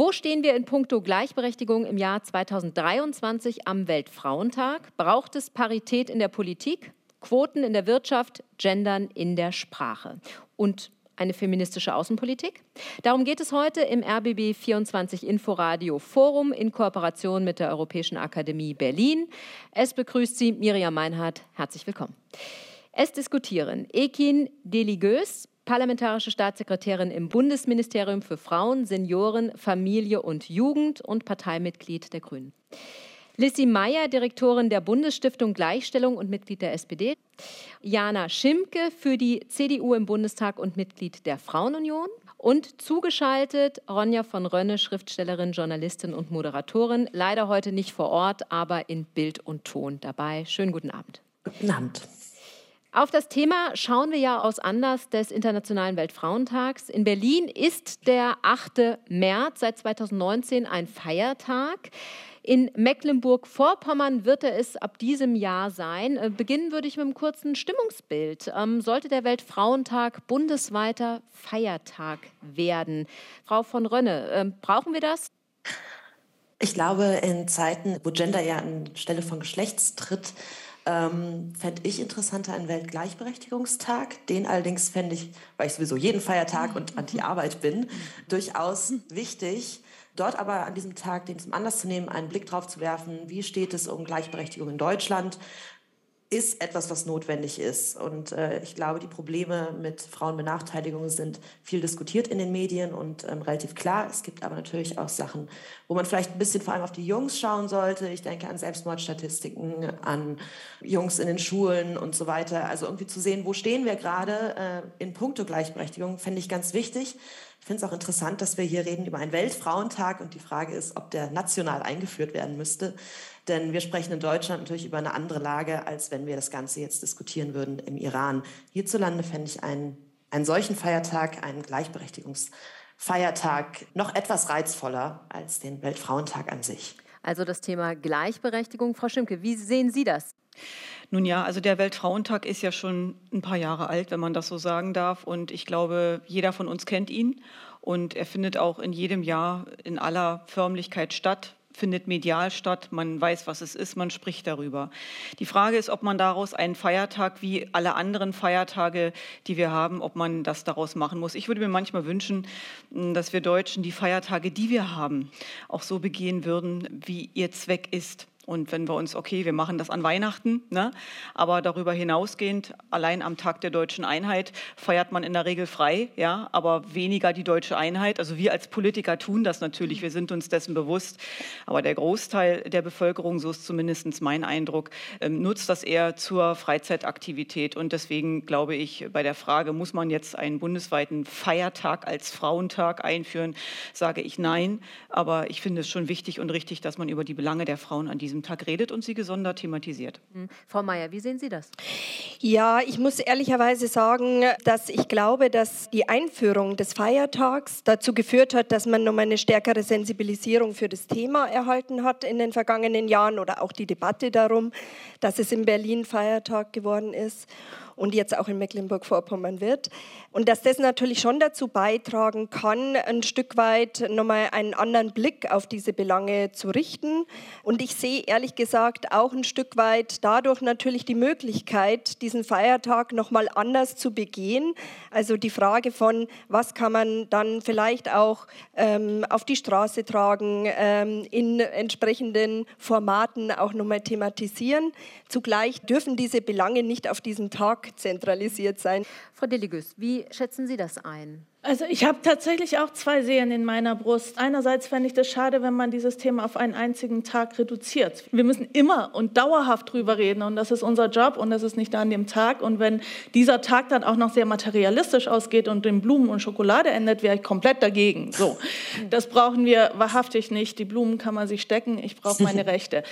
Wo stehen wir in puncto Gleichberechtigung im Jahr 2023 am Weltfrauentag? Braucht es Parität in der Politik, Quoten in der Wirtschaft, Gendern in der Sprache? Und eine feministische Außenpolitik? Darum geht es heute im RBB 24 Inforadio Forum in Kooperation mit der Europäischen Akademie Berlin. Es begrüßt Sie Miriam Meinhardt. Herzlich willkommen. Es diskutieren Ekin Deligös, parlamentarische Staatssekretärin im Bundesministerium für Frauen, Senioren, Familie und Jugend und Parteimitglied der Grünen. Lissy Meyer, Direktorin der Bundesstiftung Gleichstellung und Mitglied der SPD. Jana Schimke für die CDU im Bundestag und Mitglied der Frauenunion. Und zugeschaltet Ronja von Rönne, Schriftstellerin, Journalistin und Moderatorin. Leider heute nicht vor Ort, aber in Bild und Ton dabei. Schönen guten Abend. Guten Abend. Auf das Thema schauen wir ja aus Anlass des Internationalen Weltfrauentags. In Berlin ist der 8. März seit 2019 ein Feiertag. In Mecklenburg-Vorpommern wird er es ab diesem Jahr sein. Äh, beginnen würde ich mit einem kurzen Stimmungsbild. Ähm, sollte der Weltfrauentag bundesweiter Feiertag werden? Frau von Rönne, äh, brauchen wir das? Ich glaube, in Zeiten, wo Gender ja anstelle von Geschlechts tritt, ähm, fände ich interessanter einen Weltgleichberechtigungstag. Den allerdings fände ich, weil ich sowieso jeden Feiertag und anti-Arbeit bin, durchaus wichtig. Dort aber an diesem Tag den zum Anlass zu nehmen, einen Blick drauf zu werfen, wie steht es um Gleichberechtigung in Deutschland, ist etwas, was notwendig ist. Und äh, ich glaube, die Probleme mit Frauenbenachteiligung sind viel diskutiert in den Medien und ähm, relativ klar. Es gibt aber natürlich auch Sachen, wo man vielleicht ein bisschen vor allem auf die Jungs schauen sollte. Ich denke an Selbstmordstatistiken, an Jungs in den Schulen und so weiter. Also irgendwie zu sehen, wo stehen wir gerade äh, in puncto Gleichberechtigung, fände ich ganz wichtig. Ich finde es auch interessant, dass wir hier reden über einen Weltfrauentag und die Frage ist, ob der national eingeführt werden müsste. Denn wir sprechen in Deutschland natürlich über eine andere Lage, als wenn wir das Ganze jetzt diskutieren würden im Iran. Hierzulande fände ich einen, einen solchen Feiertag, einen Gleichberechtigungsfeiertag, noch etwas reizvoller als den Weltfrauentag an sich. Also das Thema Gleichberechtigung. Frau Schimke, wie sehen Sie das? Nun ja, also der Weltfrauentag ist ja schon ein paar Jahre alt, wenn man das so sagen darf. Und ich glaube, jeder von uns kennt ihn. Und er findet auch in jedem Jahr in aller Förmlichkeit statt findet medial statt, man weiß, was es ist, man spricht darüber. Die Frage ist, ob man daraus einen Feiertag wie alle anderen Feiertage, die wir haben, ob man das daraus machen muss. Ich würde mir manchmal wünschen, dass wir Deutschen die Feiertage, die wir haben, auch so begehen würden, wie ihr Zweck ist. Und wenn wir uns, okay, wir machen das an Weihnachten, ne? aber darüber hinausgehend, allein am Tag der deutschen Einheit feiert man in der Regel frei, ja, aber weniger die deutsche Einheit. Also wir als Politiker tun das natürlich, wir sind uns dessen bewusst. Aber der Großteil der Bevölkerung, so ist zumindest mein Eindruck, ähm, nutzt das eher zur Freizeitaktivität. Und deswegen glaube ich, bei der Frage, muss man jetzt einen bundesweiten Feiertag als Frauentag einführen, sage ich nein. Aber ich finde es schon wichtig und richtig, dass man über die Belange der Frauen an diesem diesem Tag redet und sie gesondert thematisiert. Mhm. Frau Mayer, wie sehen Sie das? Ja, ich muss ehrlicherweise sagen, dass ich glaube, dass die Einführung des Feiertags dazu geführt hat, dass man nochmal eine stärkere Sensibilisierung für das Thema erhalten hat in den vergangenen Jahren oder auch die Debatte darum, dass es in Berlin Feiertag geworden ist und jetzt auch in Mecklenburg-Vorpommern wird. Und dass das natürlich schon dazu beitragen kann, ein Stück weit nochmal einen anderen Blick auf diese Belange zu richten. Und ich sehe ehrlich gesagt auch ein Stück weit dadurch natürlich die Möglichkeit, diesen Feiertag nochmal anders zu begehen. Also die Frage von, was kann man dann vielleicht auch ähm, auf die Straße tragen, ähm, in entsprechenden Formaten auch nochmal thematisieren. Zugleich dürfen diese Belange nicht auf diesen Tag zentralisiert sein. Frau Deligus, wie schätzen Sie das ein? Also ich habe tatsächlich auch zwei Seelen in meiner Brust. Einerseits fände ich das schade, wenn man dieses Thema auf einen einzigen Tag reduziert. Wir müssen immer und dauerhaft drüber reden und das ist unser Job und das ist nicht an dem Tag. Und wenn dieser Tag dann auch noch sehr materialistisch ausgeht und in Blumen und Schokolade endet, wäre ich komplett dagegen. So, das brauchen wir wahrhaftig nicht. Die Blumen kann man sich stecken. Ich brauche meine Rechte.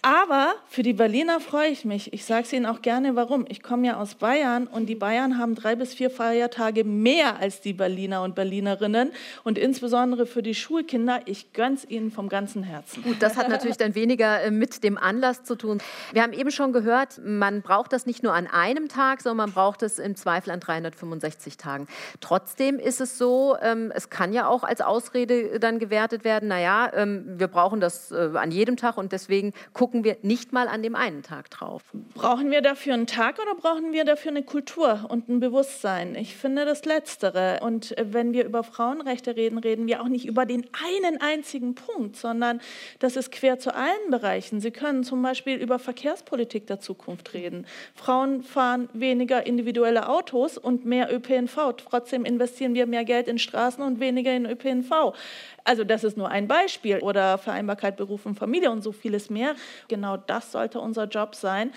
Aber für die Berliner freue ich mich. Ich sage es Ihnen auch gerne, warum. Ich komme ja aus Bayern und die Bayern haben drei bis vier Feiertage mehr als die Berliner. Berliner und Berlinerinnen und insbesondere für die Schulkinder. Ich gönn's ihnen vom ganzen Herzen. Gut, das hat natürlich dann weniger äh, mit dem Anlass zu tun. Wir haben eben schon gehört, man braucht das nicht nur an einem Tag, sondern man braucht es im Zweifel an 365 Tagen. Trotzdem ist es so, ähm, es kann ja auch als Ausrede dann gewertet werden, naja, ähm, wir brauchen das äh, an jedem Tag und deswegen gucken wir nicht mal an dem einen Tag drauf. Brauchen wir dafür einen Tag oder brauchen wir dafür eine Kultur und ein Bewusstsein? Ich finde das Letztere. Und äh, wenn wir über Frauenrechte reden, reden wir auch nicht über den einen einzigen Punkt, sondern das ist quer zu allen Bereichen. Sie können zum Beispiel über Verkehrspolitik der Zukunft reden. Frauen fahren weniger individuelle Autos und mehr ÖPNV. Trotzdem investieren wir mehr Geld in Straßen und weniger in ÖPNV. Also das ist nur ein Beispiel. Oder Vereinbarkeit Beruf und Familie und so vieles mehr. Genau das sollte unser Job sein.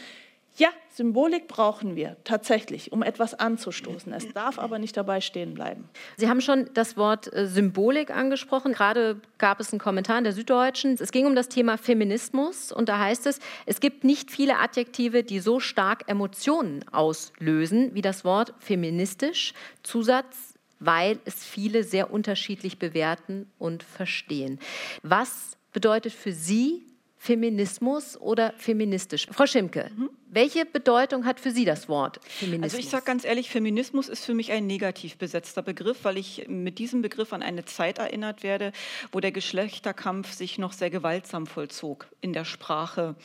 Ja, Symbolik brauchen wir tatsächlich, um etwas anzustoßen. Es darf aber nicht dabei stehen bleiben. Sie haben schon das Wort äh, Symbolik angesprochen. Gerade gab es einen Kommentar in der Süddeutschen. Es ging um das Thema Feminismus und da heißt es, es gibt nicht viele Adjektive, die so stark Emotionen auslösen wie das Wort feministisch. Zusatz, weil es viele sehr unterschiedlich bewerten und verstehen. Was bedeutet für Sie Feminismus oder feministisch? Frau Schimke, mhm. welche Bedeutung hat für Sie das Wort Feminismus? Also ich sage ganz ehrlich, Feminismus ist für mich ein negativ besetzter Begriff, weil ich mit diesem Begriff an eine Zeit erinnert werde, wo der Geschlechterkampf sich noch sehr gewaltsam vollzog in der Sprache,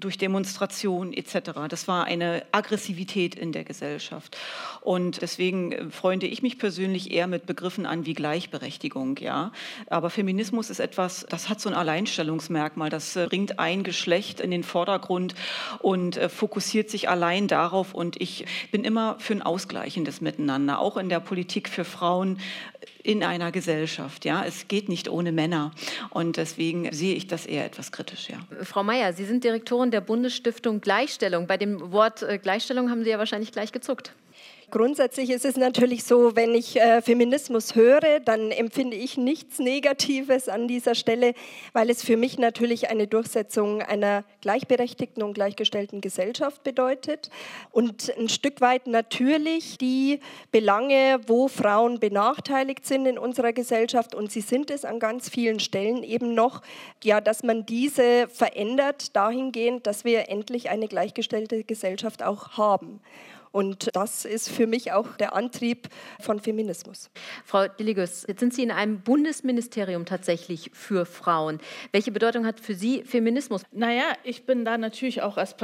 durch Demonstrationen etc. Das war eine Aggressivität in der Gesellschaft. Und deswegen äh, freunde ich mich persönlich eher mit Begriffen an wie Gleichberechtigung. Ja? Aber Feminismus ist etwas, das hat so ein Alleinstellungsmerkmal. Das äh, bringt ein Geschlecht in den Vordergrund und äh, fokussiert sich allein darauf. Und ich bin immer für ein ausgleichendes Miteinander, auch in der Politik für Frauen in einer Gesellschaft. Ja, es geht nicht ohne Männer und deswegen sehe ich das eher etwas kritisch. Ja. Frau Mayer, Sie sind Direktorin der Bundesstiftung Gleichstellung. Bei dem Wort äh, Gleichstellung haben Sie ja wahrscheinlich gleich gezuckt. Grundsätzlich ist es natürlich so, wenn ich äh, Feminismus höre, dann empfinde ich nichts Negatives an dieser Stelle, weil es für mich natürlich eine Durchsetzung einer gleichberechtigten und gleichgestellten Gesellschaft bedeutet und ein Stück weit natürlich die Belange, wo Frauen benachteiligt sind in unserer Gesellschaft und sie sind es an ganz vielen Stellen eben noch, ja, dass man diese verändert dahingehend, dass wir endlich eine gleichgestellte Gesellschaft auch haben. Und das ist für mich auch der Antrieb von Feminismus. Frau Dilligus, jetzt sind Sie in einem Bundesministerium tatsächlich für Frauen. Welche Bedeutung hat für Sie Feminismus? Naja, ich bin da natürlich auch als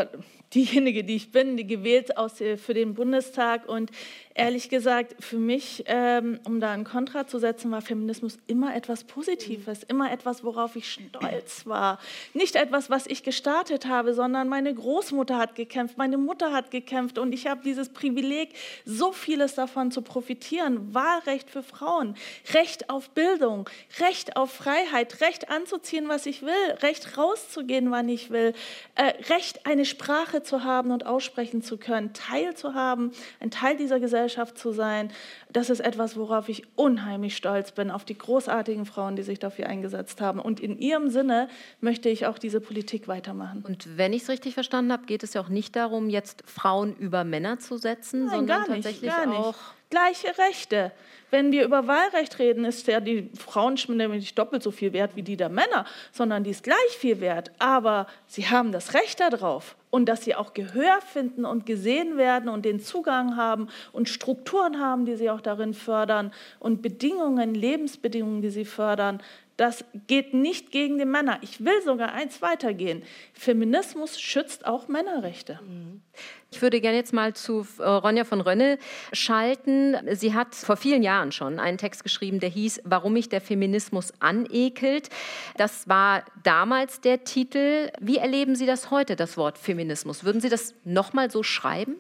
diejenige, die ich bin, die gewählt aus, für den Bundestag. Und ehrlich gesagt, für mich, ähm, um da ein Kontra zu setzen, war Feminismus immer etwas Positives, immer etwas, worauf ich stolz war. Nicht etwas, was ich gestartet habe, sondern meine Großmutter hat gekämpft, meine Mutter hat gekämpft und ich habe dieses Privileg, so vieles davon zu profitieren. Wahlrecht für Frauen, Recht auf Bildung, Recht auf Freiheit, Recht anzuziehen, was ich will, Recht rauszugehen, wann ich will, äh, Recht, eine Sprache zu haben und aussprechen zu können, Teil zu haben, ein Teil dieser Gesellschaft zu sein, das ist etwas, worauf ich unheimlich stolz bin, auf die großartigen Frauen, die sich dafür eingesetzt haben. Und in ihrem Sinne möchte ich auch diese Politik weitermachen. Und wenn ich es richtig verstanden habe, geht es ja auch nicht darum, jetzt Frauen über Männer zu setzen, Nein, sondern tatsächlich auch gleiche Rechte. Wenn wir über Wahlrecht reden, ist ja die Frauenstimme nicht doppelt so viel wert wie die der Männer, sondern die ist gleich viel wert. Aber sie haben das Recht darauf und dass sie auch Gehör finden und gesehen werden und den Zugang haben und Strukturen haben, die sie auch darin fördern und Bedingungen, Lebensbedingungen, die sie fördern. Das geht nicht gegen die Männer. Ich will sogar eins weitergehen. Feminismus schützt auch Männerrechte. Ich würde gerne jetzt mal zu äh, Ronja von Rönne schalten. Sie hat vor vielen Jahren schon einen Text geschrieben, der hieß Warum mich der Feminismus anekelt. Das war damals der Titel. Wie erleben Sie das heute, das Wort Feminismus? Würden Sie das nochmal so schreiben?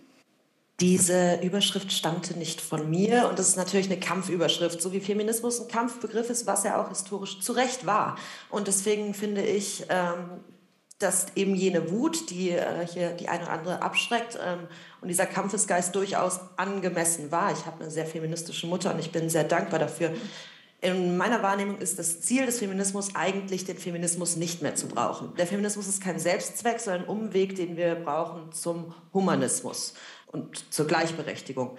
Diese Überschrift stammte nicht von mir und das ist natürlich eine Kampfüberschrift, so wie Feminismus ein Kampfbegriff ist, was er auch historisch zu Recht war. Und deswegen finde ich, ähm, dass eben jene Wut, die äh, hier die eine oder andere abschreckt ähm, und dieser Kampfesgeist durchaus angemessen war. Ich habe eine sehr feministische Mutter und ich bin sehr dankbar dafür. In meiner Wahrnehmung ist das Ziel des Feminismus eigentlich, den Feminismus nicht mehr zu brauchen. Der Feminismus ist kein Selbstzweck, sondern ein Umweg, den wir brauchen zum Humanismus und zur Gleichberechtigung.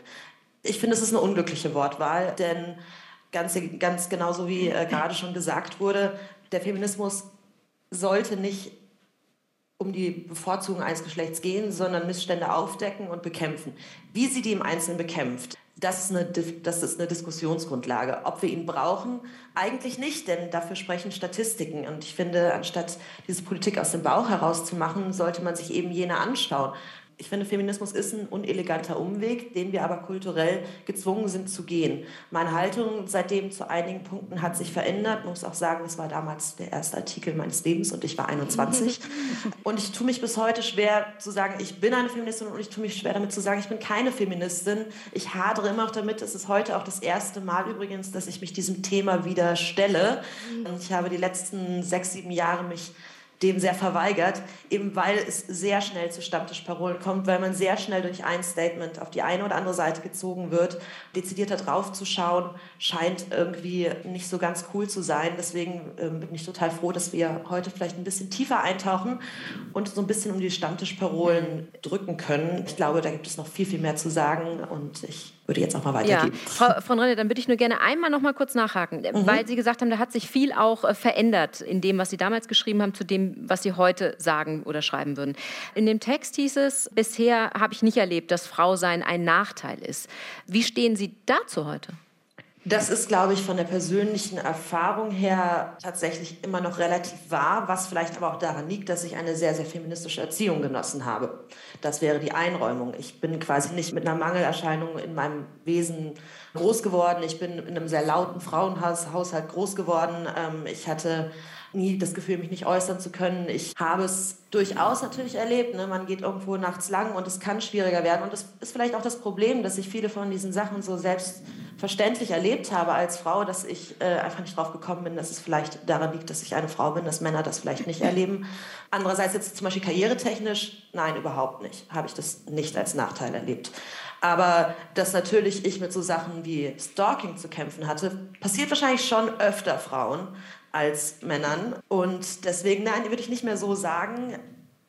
Ich finde, es ist eine unglückliche Wortwahl, denn ganz, ganz genauso wie äh, gerade schon gesagt wurde, der Feminismus sollte nicht um die Bevorzugung eines Geschlechts gehen, sondern Missstände aufdecken und bekämpfen. Wie sie die im Einzelnen bekämpft, das ist, eine, das ist eine Diskussionsgrundlage. Ob wir ihn brauchen, eigentlich nicht, denn dafür sprechen Statistiken. Und ich finde, anstatt diese Politik aus dem Bauch herauszumachen, sollte man sich eben jene anschauen ich finde, Feminismus ist ein uneleganter Umweg, den wir aber kulturell gezwungen sind zu gehen. Meine Haltung seitdem zu einigen Punkten hat sich verändert. Ich muss auch sagen, das war damals der erste Artikel meines Lebens und ich war 21. und ich tue mich bis heute schwer zu sagen, ich bin eine Feministin und ich tue mich schwer damit zu sagen, ich bin keine Feministin. Ich hadere immer auch damit. Es ist heute auch das erste Mal übrigens, dass ich mich diesem Thema wieder stelle. Und ich habe die letzten sechs, sieben Jahre mich dem sehr verweigert, eben weil es sehr schnell zu Stammtischparolen kommt, weil man sehr schnell durch ein Statement auf die eine oder andere Seite gezogen wird. Dezidierter draufzuschauen scheint irgendwie nicht so ganz cool zu sein. Deswegen ähm, bin ich total froh, dass wir heute vielleicht ein bisschen tiefer eintauchen und so ein bisschen um die Stammtischparolen drücken können. Ich glaube, da gibt es noch viel, viel mehr zu sagen und ich würde jetzt auch mal weitergeben. Ja. Frau von Renne, dann würde ich nur gerne einmal noch mal kurz nachhaken, mhm. weil Sie gesagt haben, da hat sich viel auch äh, verändert in dem, was Sie damals geschrieben haben, zu dem, was Sie heute sagen oder schreiben würden. In dem Text hieß es, bisher habe ich nicht erlebt, dass Frau sein ein Nachteil ist. Wie stehen Sie dazu heute? Das ist, glaube ich, von der persönlichen Erfahrung her tatsächlich immer noch relativ wahr, was vielleicht aber auch daran liegt, dass ich eine sehr, sehr feministische Erziehung genossen habe. Das wäre die Einräumung. Ich bin quasi nicht mit einer Mangelerscheinung in meinem Wesen groß geworden. Ich bin in einem sehr lauten Frauenhaushalt groß geworden. Ähm, ich hatte nie das Gefühl, mich nicht äußern zu können. Ich habe es durchaus natürlich erlebt. Ne? Man geht irgendwo nachts lang und es kann schwieriger werden. Und das ist vielleicht auch das Problem, dass ich viele von diesen Sachen so selbstverständlich erlebt habe als Frau, dass ich äh, einfach nicht drauf gekommen bin, dass es vielleicht daran liegt, dass ich eine Frau bin, dass Männer das vielleicht nicht erleben. Andererseits jetzt zum Beispiel karrieretechnisch, nein, überhaupt nicht, habe ich das nicht als Nachteil erlebt. Aber dass natürlich ich mit so Sachen wie Stalking zu kämpfen hatte, passiert wahrscheinlich schon öfter Frauen als Männern. Und deswegen, nein, würde ich nicht mehr so sagen.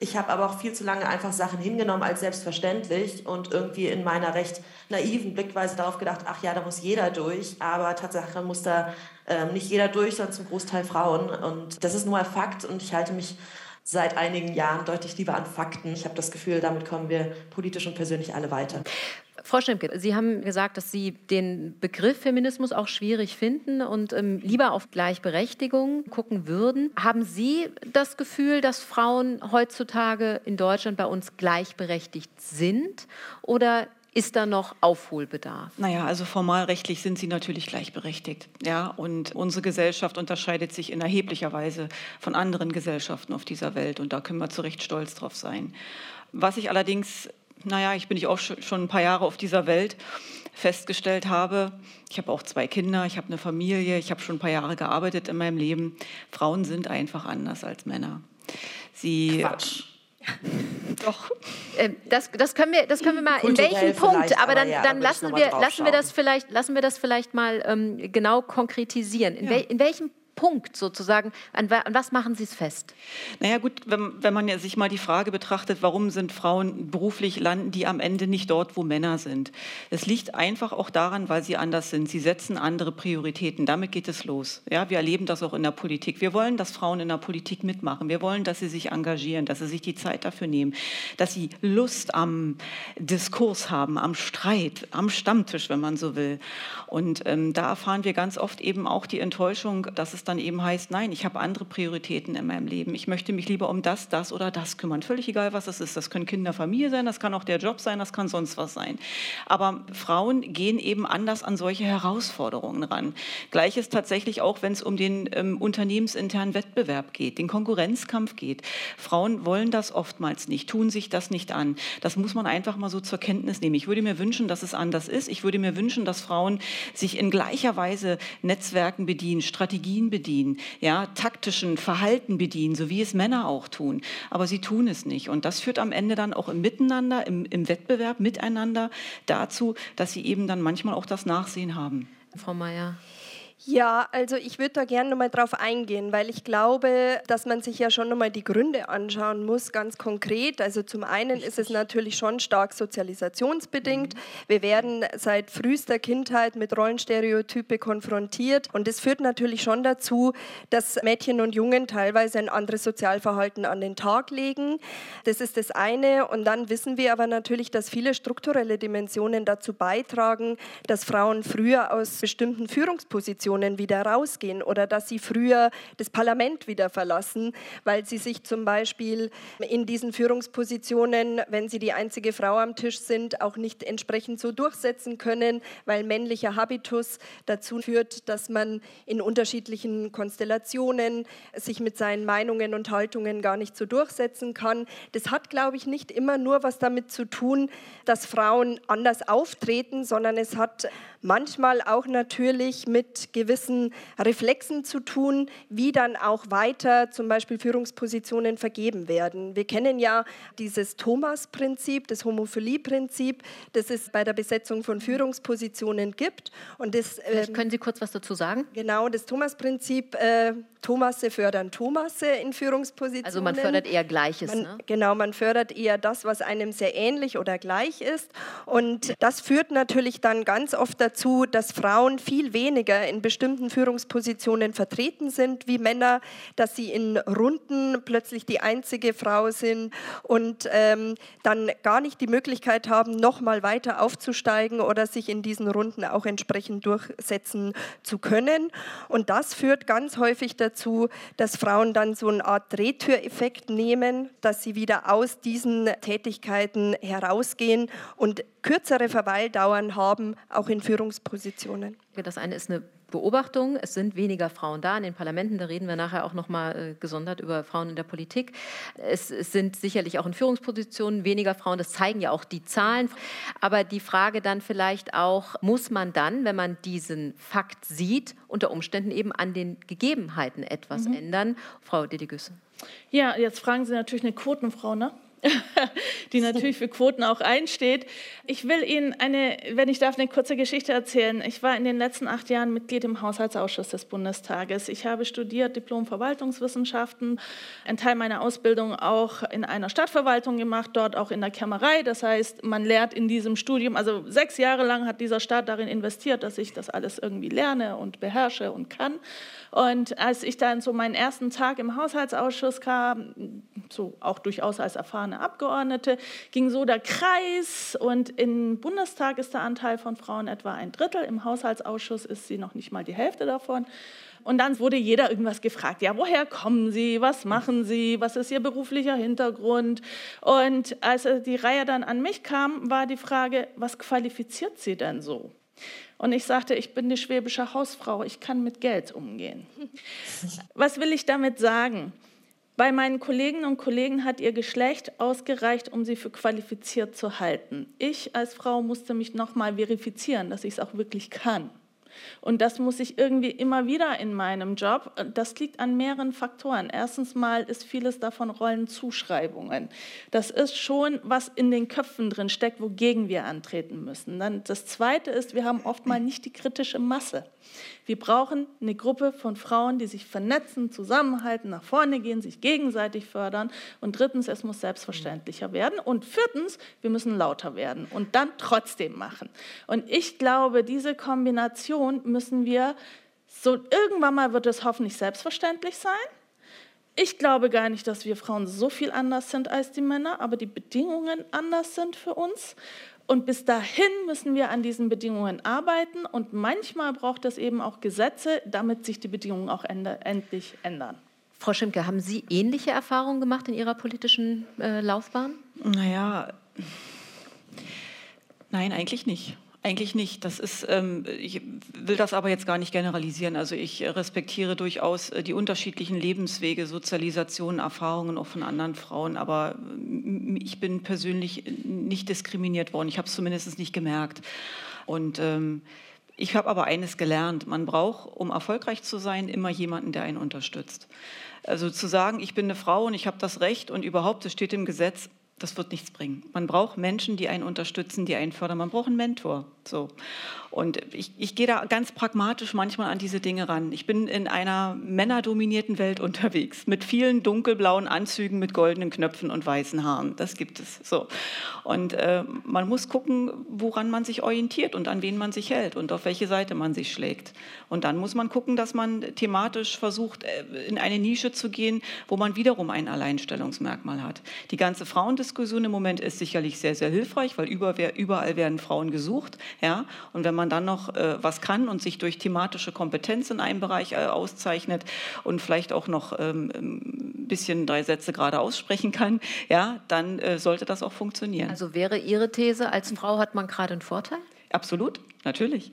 Ich habe aber auch viel zu lange einfach Sachen hingenommen als selbstverständlich und irgendwie in meiner recht naiven Blickweise darauf gedacht, ach ja, da muss jeder durch. Aber Tatsache muss da äh, nicht jeder durch, sondern zum Großteil Frauen. Und das ist nur ein Fakt und ich halte mich seit einigen Jahren deutlich lieber an Fakten. Ich habe das Gefühl, damit kommen wir politisch und persönlich alle weiter. Frau Schemke, Sie haben gesagt, dass Sie den Begriff Feminismus auch schwierig finden und ähm, lieber auf Gleichberechtigung gucken würden. Haben Sie das Gefühl, dass Frauen heutzutage in Deutschland bei uns gleichberechtigt sind oder ist da noch Aufholbedarf? Naja, also formalrechtlich sind sie natürlich gleichberechtigt. Ja, und unsere Gesellschaft unterscheidet sich in erheblicher Weise von anderen Gesellschaften auf dieser Welt. Und da können wir zu Recht stolz drauf sein. Was ich allerdings naja, ich bin ich auch schon ein paar Jahre auf dieser Welt, festgestellt habe, ich habe auch zwei Kinder, ich habe eine Familie, ich habe schon ein paar Jahre gearbeitet in meinem Leben. Frauen sind einfach anders als Männer. Sie Quatsch. Doch. Ähm, das, das, können wir, das können wir mal. Kulturell in welchem Punkt? Aber dann, ja, dann lassen, wir, lassen, wir das vielleicht, lassen wir das vielleicht mal ähm, genau konkretisieren. In, ja. wel, in welchem Punkt sozusagen? An, an was machen Sie es fest? Naja gut, wenn, wenn man ja sich mal die Frage betrachtet, warum sind Frauen beruflich, landen die am Ende nicht dort, wo Männer sind? Es liegt einfach auch daran, weil sie anders sind. Sie setzen andere Prioritäten. Damit geht es los. Ja, wir erleben das auch in der Politik. Wir wollen, dass Frauen in der Politik mitmachen. Wir wollen, dass sie sich engagieren, dass sie sich die Zeit dafür nehmen, dass sie Lust am Diskurs haben, am Streit, am Stammtisch, wenn man so will. Und ähm, da erfahren wir ganz oft eben auch die Enttäuschung, dass es dann eben heißt, nein, ich habe andere Prioritäten in meinem Leben. Ich möchte mich lieber um das, das oder das kümmern. Völlig egal, was es ist. Das können Kinder, Familie sein, das kann auch der Job sein, das kann sonst was sein. Aber Frauen gehen eben anders an solche Herausforderungen ran. Gleiches tatsächlich auch, wenn es um den ähm, unternehmensinternen Wettbewerb geht, den Konkurrenzkampf geht. Frauen wollen das oftmals nicht, tun sich das nicht an. Das muss man einfach mal so zur Kenntnis nehmen. Ich würde mir wünschen, dass es anders ist. Ich würde mir wünschen, dass Frauen sich in gleicher Weise Netzwerken bedienen, Strategien bedienen, bedienen, ja, taktischen Verhalten bedienen, so wie es Männer auch tun. Aber sie tun es nicht. Und das führt am Ende dann auch im Miteinander, im, im Wettbewerb miteinander dazu, dass sie eben dann manchmal auch das Nachsehen haben. Frau Mayer. Ja, also ich würde da gerne nochmal drauf eingehen, weil ich glaube, dass man sich ja schon nochmal die Gründe anschauen muss, ganz konkret. Also zum einen ist es natürlich schon stark sozialisationsbedingt. Mhm. Wir werden seit frühester Kindheit mit Rollenstereotype konfrontiert und das führt natürlich schon dazu, dass Mädchen und Jungen teilweise ein anderes Sozialverhalten an den Tag legen. Das ist das eine und dann wissen wir aber natürlich, dass viele strukturelle Dimensionen dazu beitragen, dass Frauen früher aus bestimmten Führungspositionen Positionen wieder rausgehen oder dass sie früher das Parlament wieder verlassen, weil sie sich zum Beispiel in diesen Führungspositionen, wenn sie die einzige Frau am Tisch sind, auch nicht entsprechend so durchsetzen können, weil männlicher Habitus dazu führt, dass man in unterschiedlichen Konstellationen sich mit seinen Meinungen und Haltungen gar nicht so durchsetzen kann. Das hat, glaube ich, nicht immer nur was damit zu tun, dass Frauen anders auftreten, sondern es hat manchmal auch natürlich mit gewissen Reflexen zu tun, wie dann auch weiter zum Beispiel Führungspositionen vergeben werden. Wir kennen ja dieses Thomas-Prinzip, das Homophilie-Prinzip, das es bei der Besetzung von Führungspositionen gibt. Und das, äh, können Sie kurz was dazu sagen? Genau, das Thomas-Prinzip, äh, Thomasse fördern Thomasse in Führungspositionen. Also man fördert eher Gleiches. Man, ne? Genau, man fördert eher das, was einem sehr ähnlich oder gleich ist. Und das führt natürlich dann ganz oft dazu, dass Frauen viel weniger in bestimmten Führungspositionen vertreten sind wie Männer, dass sie in Runden plötzlich die einzige Frau sind und ähm, dann gar nicht die Möglichkeit haben, noch mal weiter aufzusteigen oder sich in diesen Runden auch entsprechend durchsetzen zu können. Und das führt ganz häufig dazu, dass Frauen dann so eine Art Drehtüreffekt nehmen, dass sie wieder aus diesen Tätigkeiten herausgehen und kürzere Verweildauern haben, auch in Führungspositionen. Das eine ist eine Beobachtung. Es sind weniger Frauen da in den Parlamenten. Da reden wir nachher auch noch mal äh, gesondert über Frauen in der Politik. Es, es, sind sicherlich auch in Führungspositionen weniger Frauen. Das zeigen ja auch die Zahlen. Aber die Frage dann vielleicht auch, muss man dann, wenn man diesen Fakt sieht, unter Umständen eben an den Gegebenheiten etwas mhm. ändern? Frau Dedigüsse. Ja, jetzt fragen Sie natürlich eine Quotenfrau, ne? die natürlich für Quoten auch einsteht. Ich will Ihnen eine, wenn ich darf, eine kurze Geschichte erzählen. Ich war in den letzten acht Jahren Mitglied im Haushaltsausschuss des Bundestages. Ich habe studiert Diplom Verwaltungswissenschaften, einen Teil meiner Ausbildung auch in einer Stadtverwaltung gemacht, dort auch in der Kämmerei. Das heißt, man lehrt in diesem Studium, also sechs Jahre lang hat dieser Staat darin investiert, dass ich das alles irgendwie lerne und beherrsche und kann. Und als ich dann so meinen ersten Tag im Haushaltsausschuss kam, so auch durchaus als erfahrene Abgeordnete, ging so der Kreis und im Bundestag ist der Anteil von Frauen etwa ein Drittel, im Haushaltsausschuss ist sie noch nicht mal die Hälfte davon. Und dann wurde jeder irgendwas gefragt. Ja, woher kommen Sie? Was machen Sie? Was ist Ihr beruflicher Hintergrund? Und als die Reihe dann an mich kam, war die Frage, was qualifiziert Sie denn so? Und ich sagte, ich bin die schwäbische Hausfrau, ich kann mit Geld umgehen. Was will ich damit sagen? Bei meinen Kolleginnen und Kollegen hat ihr Geschlecht ausgereicht, um sie für qualifiziert zu halten. Ich als Frau musste mich nochmal verifizieren, dass ich es auch wirklich kann. Und das muss ich irgendwie immer wieder in meinem Job. Das liegt an mehreren Faktoren. Erstens mal ist vieles davon Rollenzuschreibungen. Das ist schon, was in den Köpfen drin steckt, wogegen wir antreten müssen. Dann das Zweite ist, wir haben oft mal nicht die kritische Masse. Wir brauchen eine Gruppe von Frauen, die sich vernetzen, zusammenhalten, nach vorne gehen, sich gegenseitig fördern. Und drittens, es muss selbstverständlicher werden. Und viertens, wir müssen lauter werden und dann trotzdem machen. Und ich glaube, diese Kombination müssen wir, so irgendwann mal wird es hoffentlich selbstverständlich sein. Ich glaube gar nicht, dass wir Frauen so viel anders sind als die Männer, aber die Bedingungen anders sind für uns. Und bis dahin müssen wir an diesen Bedingungen arbeiten und manchmal braucht es eben auch Gesetze, damit sich die Bedingungen auch endlich ändern. Frau Schimke, haben Sie ähnliche Erfahrungen gemacht in Ihrer politischen äh, Laufbahn? Naja, nein, eigentlich nicht. Eigentlich nicht. Das ist, ähm, ich will das aber jetzt gar nicht generalisieren. Also ich respektiere durchaus äh, die unterschiedlichen Lebenswege, Sozialisation, Erfahrungen auch von anderen Frauen. Aber äh, ich bin persönlich nicht diskriminiert worden. Ich habe es zumindest nicht gemerkt. Und ähm, ich habe aber eines gelernt. Man braucht, um erfolgreich zu sein, immer jemanden, der einen unterstützt. Also zu sagen, ich bin eine Frau und ich habe das Recht und überhaupt, es steht im Gesetz, das wird nichts bringen. Man braucht Menschen, die einen unterstützen, die einen fördern. Man braucht einen Mentor. So. Und ich, ich gehe da ganz pragmatisch manchmal an diese Dinge ran. Ich bin in einer männerdominierten Welt unterwegs mit vielen dunkelblauen Anzügen mit goldenen Knöpfen und weißen Haaren. Das gibt es. So. Und äh, man muss gucken, woran man sich orientiert und an wen man sich hält und auf welche Seite man sich schlägt. Und dann muss man gucken, dass man thematisch versucht, äh, in eine Nische zu gehen, wo man wiederum ein Alleinstellungsmerkmal hat. Die ganze Frauendiskussion im Moment ist sicherlich sehr, sehr hilfreich, weil überall werden Frauen gesucht. Ja? Und wenn man dann noch äh, was kann und sich durch thematische Kompetenz in einem Bereich äh, auszeichnet und vielleicht auch noch ähm, ein bisschen drei Sätze gerade aussprechen kann, ja, dann äh, sollte das auch funktionieren. Also wäre Ihre These, als Frau hat man gerade einen Vorteil? Absolut, natürlich.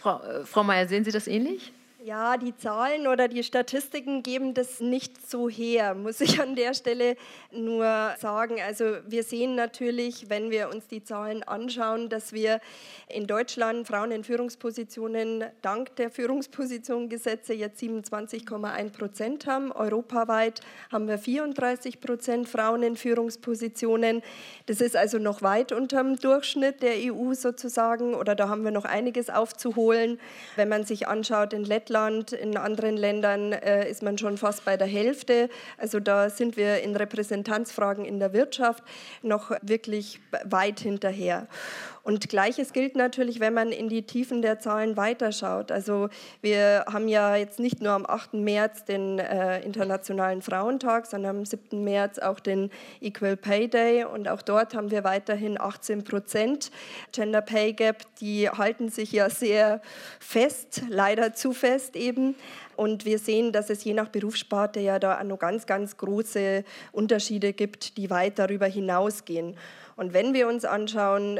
Frau, äh, Frau Mayer, sehen Sie das ähnlich? Ja, die Zahlen oder die Statistiken geben das nicht so her, muss ich an der Stelle nur sagen. Also wir sehen natürlich, wenn wir uns die Zahlen anschauen, dass wir in Deutschland Frauen in Führungspositionen dank der Führungspositionengesetze jetzt 27,1 Prozent haben. Europaweit haben wir 34 Prozent Frauen in Führungspositionen. Das ist also noch weit unter dem Durchschnitt der EU sozusagen oder da haben wir noch einiges aufzuholen. Wenn man sich anschaut, in Lettland Lettland, in anderen Ländern äh, ist man schon fast bei der Hälfte. Also da sind wir in Repräsentanzfragen in der Wirtschaft noch wirklich weit hinterher. Und gleiches gilt natürlich, wenn man in die Tiefen der Zahlen weiterschaut. Also wir haben ja jetzt nicht nur am 8. März den äh, Internationalen Frauentag, sondern am 7. März auch den Equal Pay Day. Und auch dort haben wir weiterhin 18 Prozent Gender Pay Gap. Die halten sich ja sehr fest, leider zu fest eben. Und wir sehen, dass es je nach Berufssparte ja da noch ganz, ganz große Unterschiede gibt, die weit darüber hinausgehen. Und wenn wir uns anschauen,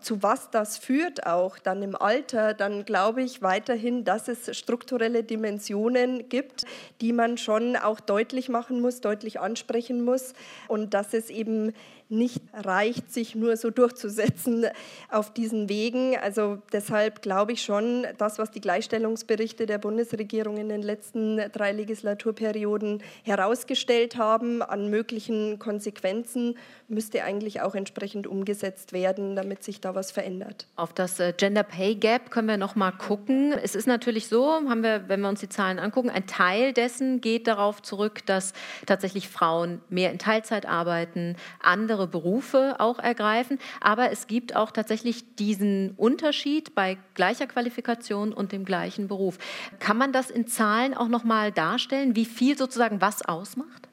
zu was das führt auch dann im Alter, dann glaube ich weiterhin, dass es strukturelle Dimensionen gibt, die man schon auch deutlich machen muss, deutlich ansprechen muss und dass es eben nicht reicht, sich nur so durchzusetzen auf diesen Wegen. Also deshalb glaube ich schon, das, was die Gleichstellungsberichte der Bundesregierung in den letzten drei Legislaturperioden herausgestellt haben an möglichen Konsequenzen, müsste eigentlich auch entsprechend umgesetzt werden, damit sich da was verändert. Auf das äh, Gender Pay Gap können wir noch mal gucken. Es ist natürlich so, haben wir, wenn wir uns die Zahlen angucken, ein Teil dessen geht darauf zurück, dass tatsächlich Frauen mehr in Teilzeit arbeiten, andere Berufe auch ergreifen. Aber es gibt auch tatsächlich diesen Unterschied bei gleicher Qualifikation und dem gleichen Beruf. Kann man das in Zahlen auch noch mal darstellen, wie viel sozusagen was ausmacht?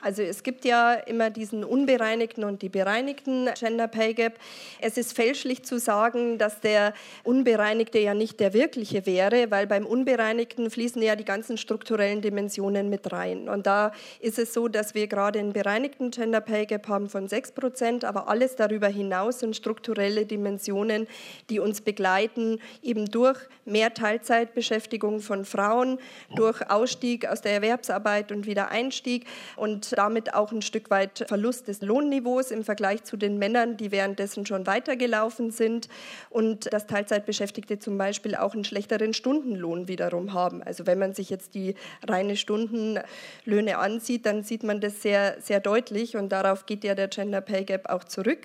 Also es gibt ja immer diesen unbereinigten und die bereinigten Gender Pay Gap. Es ist fälschlich zu sagen, dass der unbereinigte ja nicht der wirkliche wäre, weil beim unbereinigten fließen ja die ganzen strukturellen Dimensionen mit rein. Und da ist es so, dass wir gerade einen bereinigten Gender Pay Gap haben von 6 Prozent, aber alles darüber hinaus sind strukturelle Dimensionen, die uns begleiten, eben durch mehr Teilzeitbeschäftigung von Frauen, durch Ausstieg aus der Erwerbsarbeit und wieder Einstieg und damit auch ein Stück weit Verlust des Lohnniveaus im Vergleich zu den Männern, die währenddessen schon weitergelaufen sind und dass Teilzeitbeschäftigte zum Beispiel auch einen schlechteren Stundenlohn wiederum haben. Also wenn man sich jetzt die reine Stundenlöhne ansieht, dann sieht man das sehr, sehr deutlich und darauf geht ja der Gender Pay Gap auch zurück.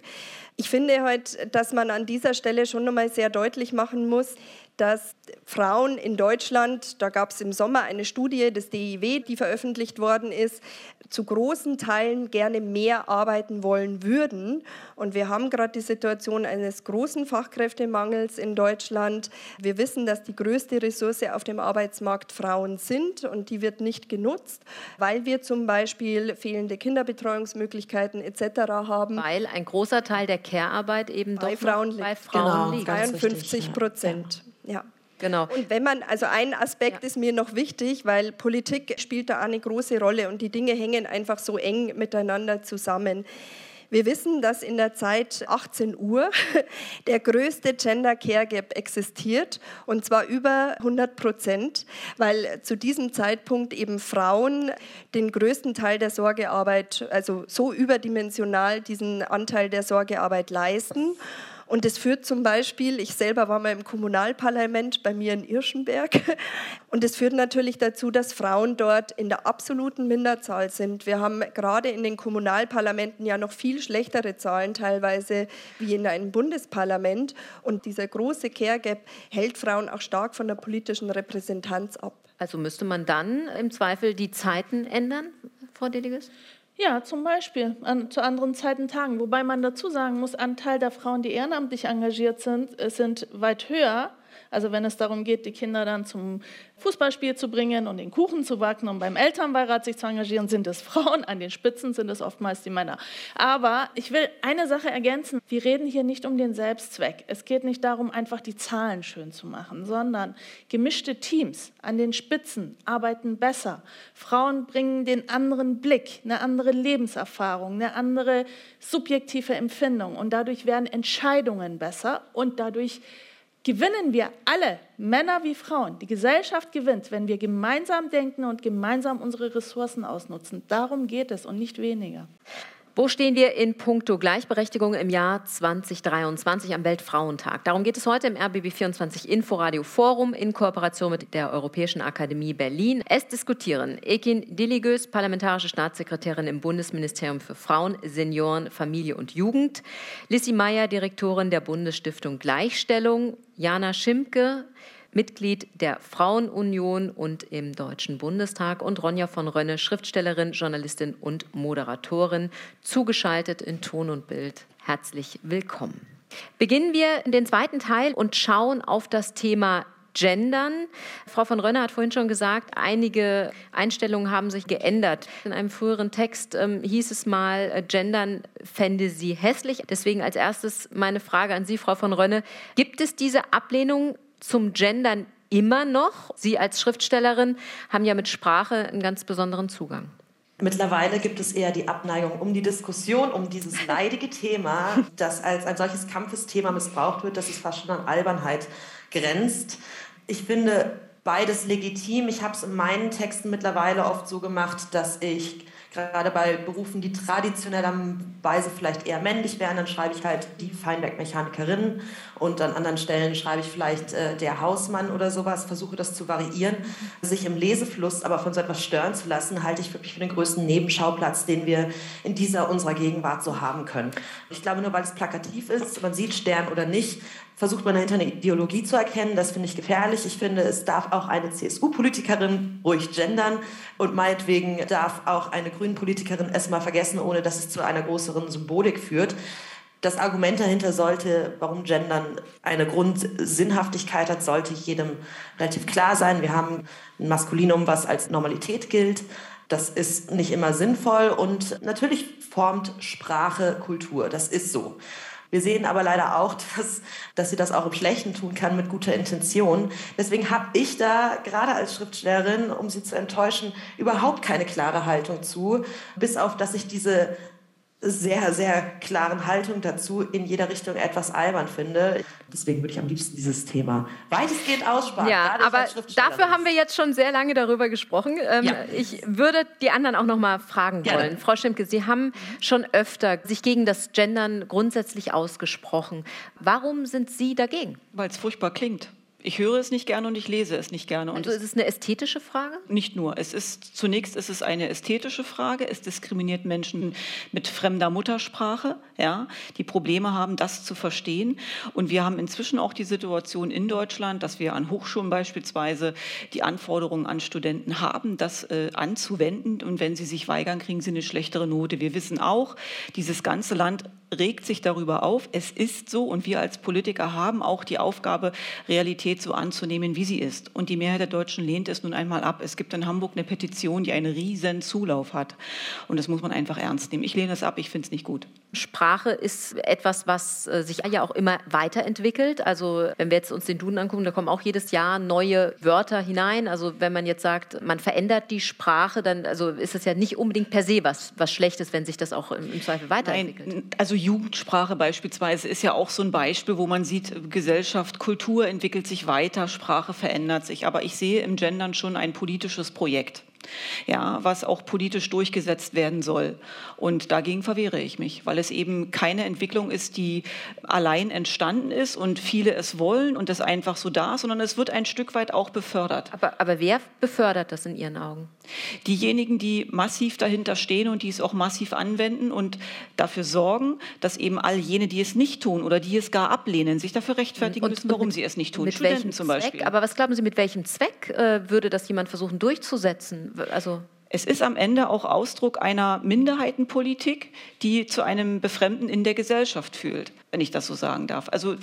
Ich finde heute, dass man an dieser Stelle schon nochmal sehr deutlich machen muss, dass Frauen in Deutschland, da gab es im Sommer eine Studie des DIW, die veröffentlicht worden ist, zu großen Teilen gerne mehr arbeiten wollen würden. Und wir haben gerade die Situation eines großen Fachkräftemangels in Deutschland. Wir wissen, dass die größte Ressource auf dem Arbeitsmarkt Frauen sind und die wird nicht genutzt, weil wir zum Beispiel fehlende Kinderbetreuungsmöglichkeiten etc. haben. Weil ein großer Teil der Care-Arbeit eben bei doch Frauen bei Frauen genau, liegt. 52 Prozent. Ja. Ja. Genau. Und wenn man, also ein Aspekt ja. ist mir noch wichtig, weil Politik spielt da eine große Rolle und die Dinge hängen einfach so eng miteinander zusammen. Wir wissen, dass in der Zeit 18 Uhr der größte Gender Care Gap existiert und zwar über 100 Prozent, weil zu diesem Zeitpunkt eben Frauen den größten Teil der Sorgearbeit, also so überdimensional diesen Anteil der Sorgearbeit leisten Und es führt zum Beispiel, ich selber war mal im Kommunalparlament bei mir in Irschenberg, und es führt natürlich dazu, dass Frauen dort in der absoluten Minderzahl sind. Wir haben gerade in den Kommunalparlamenten ja noch viel schlechtere Zahlen teilweise wie in einem Bundesparlament. Und dieser große Care Gap hält Frauen auch stark von der politischen Repräsentanz ab. Also müsste man dann im Zweifel die Zeiten ändern, Frau Deliges? Ja, zum Beispiel an, zu anderen Zeiten Tagen. Wobei man dazu sagen muss, Anteil der Frauen, die ehrenamtlich engagiert sind, äh, sind weit höher also wenn es darum geht, die Kinder dann zum Fußballspiel zu bringen und den Kuchen zu backen und beim Elternbeirat sich zu engagieren, sind es Frauen, an den Spitzen sind es oftmals die Männer. Aber ich will eine Sache ergänzen. Wir reden hier nicht um den Selbstzweck. Es geht nicht darum, einfach die Zahlen schön zu machen, sondern gemischte Teams an den Spitzen arbeiten besser. Frauen bringen den anderen Blick, eine andere Lebenserfahrung, eine andere subjektive Empfindung und dadurch werden Entscheidungen besser und dadurch gewinnen wir alle, Männer wie Frauen. Die Gesellschaft gewinnt, wenn wir gemeinsam denken und gemeinsam unsere Ressourcen ausnutzen. Darum geht es und nicht weniger. Wo stehen wir in puncto Gleichberechtigung im Jahr 2023 am Weltfrauentag? Darum geht es heute im RBB24 Inforadio Forum in Kooperation mit der Europäischen Akademie Berlin. Es diskutieren Ekin Dilligös, parlamentarische Staatssekretärin im Bundesministerium für Frauen, Senioren, Familie und Jugend, Lissy Meyer, Direktorin der Bundesstiftung Gleichstellung, Jana Schimke, Mitglied der Frauenunion und im Deutschen Bundestag und Ronja von Rönne, Schriftstellerin, Journalistin und Moderatorin, zugeschaltet in Ton und Bild. Herzlich willkommen. Beginnen wir den zweiten Teil und schauen auf das Thema Gendern. Frau von Rönne hat vorhin schon gesagt, einige Einstellungen haben sich geändert. In einem früheren Text ähm, hieß es mal, äh, Gendern fände sie hässlich. Deswegen als erstes meine Frage an Sie, Frau von Rönne. Gibt es diese Ablehnung zum Gendern immer noch? Sie als Schriftstellerin haben ja mit Sprache einen ganz besonderen Zugang. Mittlerweile gibt es eher die Abneigung um die Diskussion um dieses leidige Thema, das als ein solches Kampfesthema missbraucht wird, dass es fast schon an Albernheit grenzt. Ich finde beides legitim. Ich habe es in meinen Texten mittlerweile oft so gemacht, dass ich gerade bei Berufen, die traditionellerweise vielleicht eher männlich wären, dann schreibe ich halt die Feinwerkmechanikerin und an anderen Stellen schreibe ich vielleicht äh, der Hausmann oder sowas, versuche das zu variieren. Sich im Lesefluss aber von so etwas stören zu lassen, halte ich wirklich für den größten Nebenschauplatz, den wir in dieser unserer Gegenwart so haben können. Ich glaube, nur weil es plakativ ist, man sieht Stern oder nicht, versucht man dahinter eine Ideologie zu erkennen. Das finde ich gefährlich. Ich finde, es darf auch eine CSU-Politikerin ruhig gendern und meinetwegen darf auch eine Grünen-Politikerin es mal vergessen, ohne dass es zu einer größeren Symbolik führt. Das Argument dahinter sollte, warum Gendern eine Grundsinnhaftigkeit hat, sollte jedem relativ klar sein. Wir haben ein Maskulinum, was als Normalität gilt. Das ist nicht immer sinnvoll und natürlich formt Sprache Kultur. Das ist so. Wir sehen aber leider auch, dass, dass sie das auch im Schlechten tun kann mit guter Intention. Deswegen habe ich da gerade als Schriftstellerin, um sie zu enttäuschen, überhaupt keine klare Haltung zu, bis auf, dass ich diese sehr, sehr klaren Haltung dazu in jeder Richtung etwas albern finde. Deswegen würde ich am liebsten dieses Thema weitestgehend aussparen. Ja, aber dafür haben wir jetzt schon sehr lange darüber gesprochen. Ähm, ja. Ich würde die anderen auch noch mal fragen Gerne. wollen. Frau Schimke, Sie haben schon öfter sich gegen das Gendern grundsätzlich ausgesprochen. Warum sind Sie dagegen? Weil es furchtbar klingt. Ich höre es nicht gerne und ich lese es nicht gerne. Und also ist es eine ästhetische Frage? Nicht nur. Es ist zunächst ist es eine ästhetische Frage. Es diskriminiert Menschen mit fremder Muttersprache, ja, die Probleme haben, das zu verstehen. Und wir haben inzwischen auch die Situation in Deutschland, dass wir an Hochschulen beispielsweise die Anforderungen an Studenten haben, das äh, anzuwenden. Und wenn sie sich weigern, kriegen sie eine schlechtere Note. Wir wissen auch, dieses ganze Land regt sich darüber auf. Es ist so und wir als Politiker haben auch die Aufgabe, Realität so anzunehmen, wie sie ist. Und die Mehrheit der Deutschen lehnt es nun einmal ab. Es gibt in Hamburg eine Petition, die einen riesen Zulauf hat. Und das muss man einfach ernst nehmen. Ich lehne es ab, ich finde es nicht gut. Sprache ist etwas, was äh, sich ja auch immer weiterentwickelt. Also wenn wir jetzt uns den Duden angucken, da kommen auch jedes Jahr neue Wörter hinein. Also wenn man jetzt sagt, man verändert die Sprache, dann also ist es ja nicht unbedingt per se was, was Schlechtes, wenn sich das auch im Zweifel weiterentwickelt. Nein, also Jugendsprache beispielsweise ist ja auch so ein Beispiel, wo man sieht, Gesellschaft, Kultur entwickelt sich weiter, Sprache verändert sich. Aber ich sehe im Gendern schon ein politisches Projekt. ja, was auch politisch durchgesetzt werden soll. Und dagegen verwehre ich mich, weil es eben keine Entwicklung ist, die allein entstanden ist und viele es wollen und es einfach so da ist, sondern es wird ein Stück weit auch befördert. Aber, aber wer befördert das in Ihren Augen? Diejenigen, die massiv dahinter stehen und die es auch massiv anwenden und dafür sorgen, dass eben all jene, die es nicht tun oder die es gar ablehnen, sich dafür rechtfertigen und, müssen, warum mit, sie es nicht tun. Mit Studenten zum Beispiel. Zweck? Aber was glauben Sie, mit welchem Zweck äh, würde das jemand versuchen durchzusetzen? Also es ist am Ende auch Ausdruck einer Minderheitenpolitik, die zu einem Befremden in der Gesellschaft fühlt wenn ich das so sagen darf. Also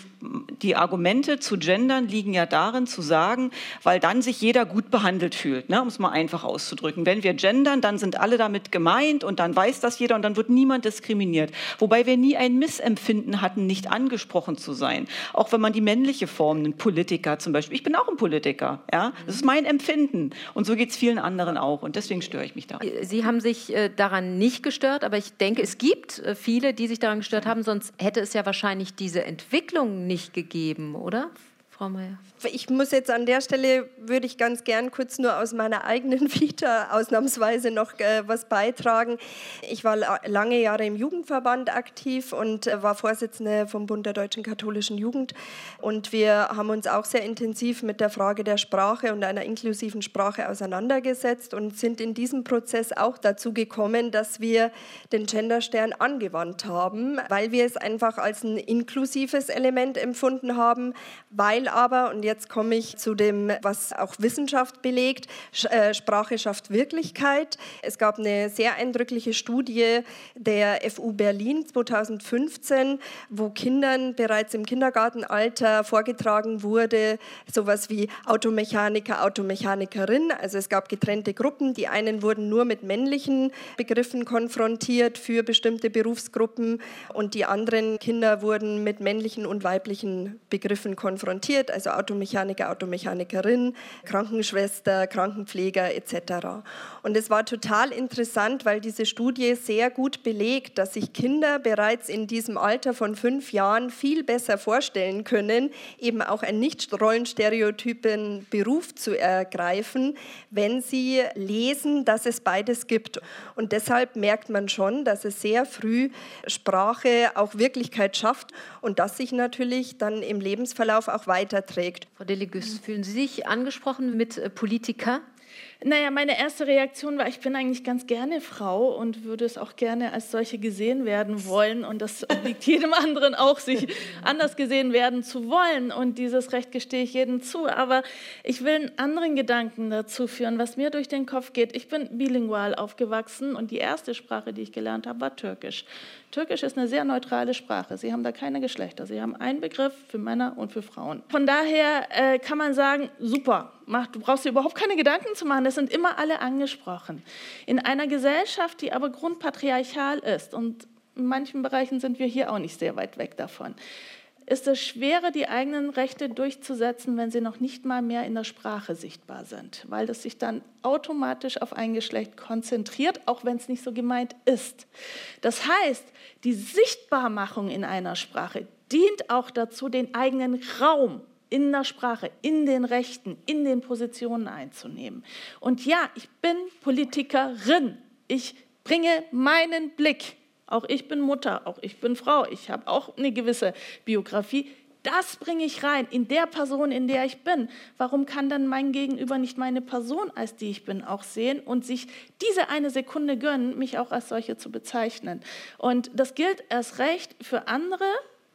die Argumente zu Gendern liegen ja darin zu sagen, weil dann sich jeder gut behandelt fühlt, ne, um es mal einfach auszudrücken. Wenn wir gendern, dann sind alle damit gemeint und dann weiß das jeder und dann wird niemand diskriminiert. Wobei wir nie ein Missempfinden hatten, nicht angesprochen zu sein. Auch wenn man die männliche Form nimmt, Politiker zum Beispiel. Ich bin auch ein Politiker. Ja? Das ist mein Empfinden. Und so geht es vielen anderen auch. Und deswegen störe ich mich daran. Sie haben sich äh, daran nicht gestört, aber ich denke, es gibt äh, viele, die sich daran gestört haben, sonst hätte es ja wahrscheinlich wahrscheinlich diese Entwicklung nicht gegeben, oder, Frau Mayer? Ich muss jetzt an der Stelle, würde ich ganz gern kurz nur aus meiner eigenen Vita ausnahmsweise noch äh, was beitragen. Ich war lange Jahre im Jugendverband aktiv und äh, war Vorsitzende vom Bund der Deutschen Katholischen Jugend. Und wir haben uns auch sehr intensiv mit der Frage der Sprache und einer inklusiven Sprache auseinandergesetzt und sind in diesem Prozess auch dazu gekommen, dass wir den Genderstern angewandt haben, weil wir es einfach als ein inklusives Element empfunden haben, weil aber, und jetzt jetzt komme ich zu dem, was auch Wissenschaft belegt. Äh, Sprache schafft Wirklichkeit. Es gab eine sehr eindrückliche Studie der FU Berlin 2015, wo Kindern bereits im Kindergartenalter vorgetragen wurde, sowas wie Automechaniker, Automechanikerin. Also es gab getrennte Gruppen. Die einen wurden nur mit männlichen Begriffen konfrontiert für bestimmte Berufsgruppen und die anderen Kinder wurden mit männlichen und weiblichen Begriffen konfrontiert, also Automechaniker Automechaniker, Automechanikerin, Krankenschwester, Krankenpfleger etc. Und es war total interessant, weil diese Studie sehr gut belegt, dass sich Kinder bereits in diesem Alter von fünf Jahren viel besser vorstellen können, eben auch einen nicht rollenstereotypen Beruf zu ergreifen, wenn sie lesen, dass es beides gibt. Und deshalb merkt man schon, dass es sehr früh Sprache auch Wirklichkeit schafft und das sich natürlich dann im Lebensverlauf auch weiterträgt. Frau Delegus, fühlen Sie sich angesprochen mit äh, Politiker? Naja, meine erste Reaktion war, ich bin eigentlich ganz gerne Frau und würde es auch gerne als solche gesehen werden wollen. Und das liegt jedem anderen auch, sich anders gesehen werden zu wollen. Und dieses Recht gestehe ich jedem zu. Aber ich will einen anderen Gedanken dazu führen, was mir durch den Kopf geht. Ich bin bilingual aufgewachsen und die erste Sprache, die ich gelernt habe, war Türkisch. Türkisch ist eine sehr neutrale Sprache. Sie haben da keine Geschlechter. Sie haben einen Begriff für Männer und für Frauen. Von daher äh, kann man sagen, super, mach, du brauchst dir überhaupt keine Gedanken zu machen. Es sind immer alle angesprochen. In einer Gesellschaft, die aber grundpatriarchal ist und in manchen Bereichen sind wir hier auch nicht sehr weit weg davon ist es schwerer, die eigenen Rechte durchzusetzen, wenn sie noch nicht mal mehr in der Sprache sichtbar sind, weil das sich dann automatisch auf ein Geschlecht konzentriert, auch wenn es nicht so gemeint ist. Das heißt, die Sichtbarmachung in einer Sprache dient auch dazu, den eigenen Raum in der Sprache, in den Rechten, in den Positionen einzunehmen. Und ja, ich bin Politikerin. Ich bringe meinen Blick auch ich bin Mutter, auch ich bin Frau, ich habe auch eine gewisse Biografie. Das bringe ich rein in der Person, in der ich bin. Warum kann dann mein Gegenüber nicht meine Person, als die ich bin, auch sehen und sich diese eine Sekunde gönnen, mich auch als solche zu bezeichnen? Und das gilt erst recht für andere,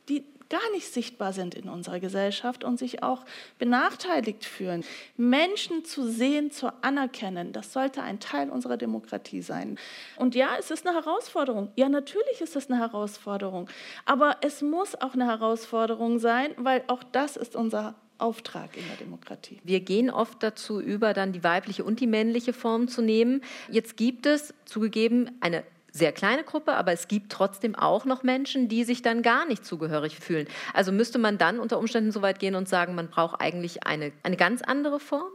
die gar nicht sichtbar sind in unserer Gesellschaft und sich auch benachteiligt fühlen. Menschen zu sehen, zu anerkennen, das sollte ein Teil unserer Demokratie sein. Und ja, es ist eine Herausforderung. Ja, natürlich ist es eine Herausforderung. Aber es muss auch eine Herausforderung sein, weil auch das ist unser Auftrag in der Demokratie. Wir gehen oft dazu über, dann die weibliche und die männliche Form zu nehmen. Jetzt gibt es zugegeben eine sehr kleine Gruppe, aber es gibt trotzdem auch noch Menschen, die sich dann gar nicht zugehörig fühlen. Also müsste man dann unter Umständen so weit gehen und sagen, man braucht eigentlich eine, eine ganz andere Form?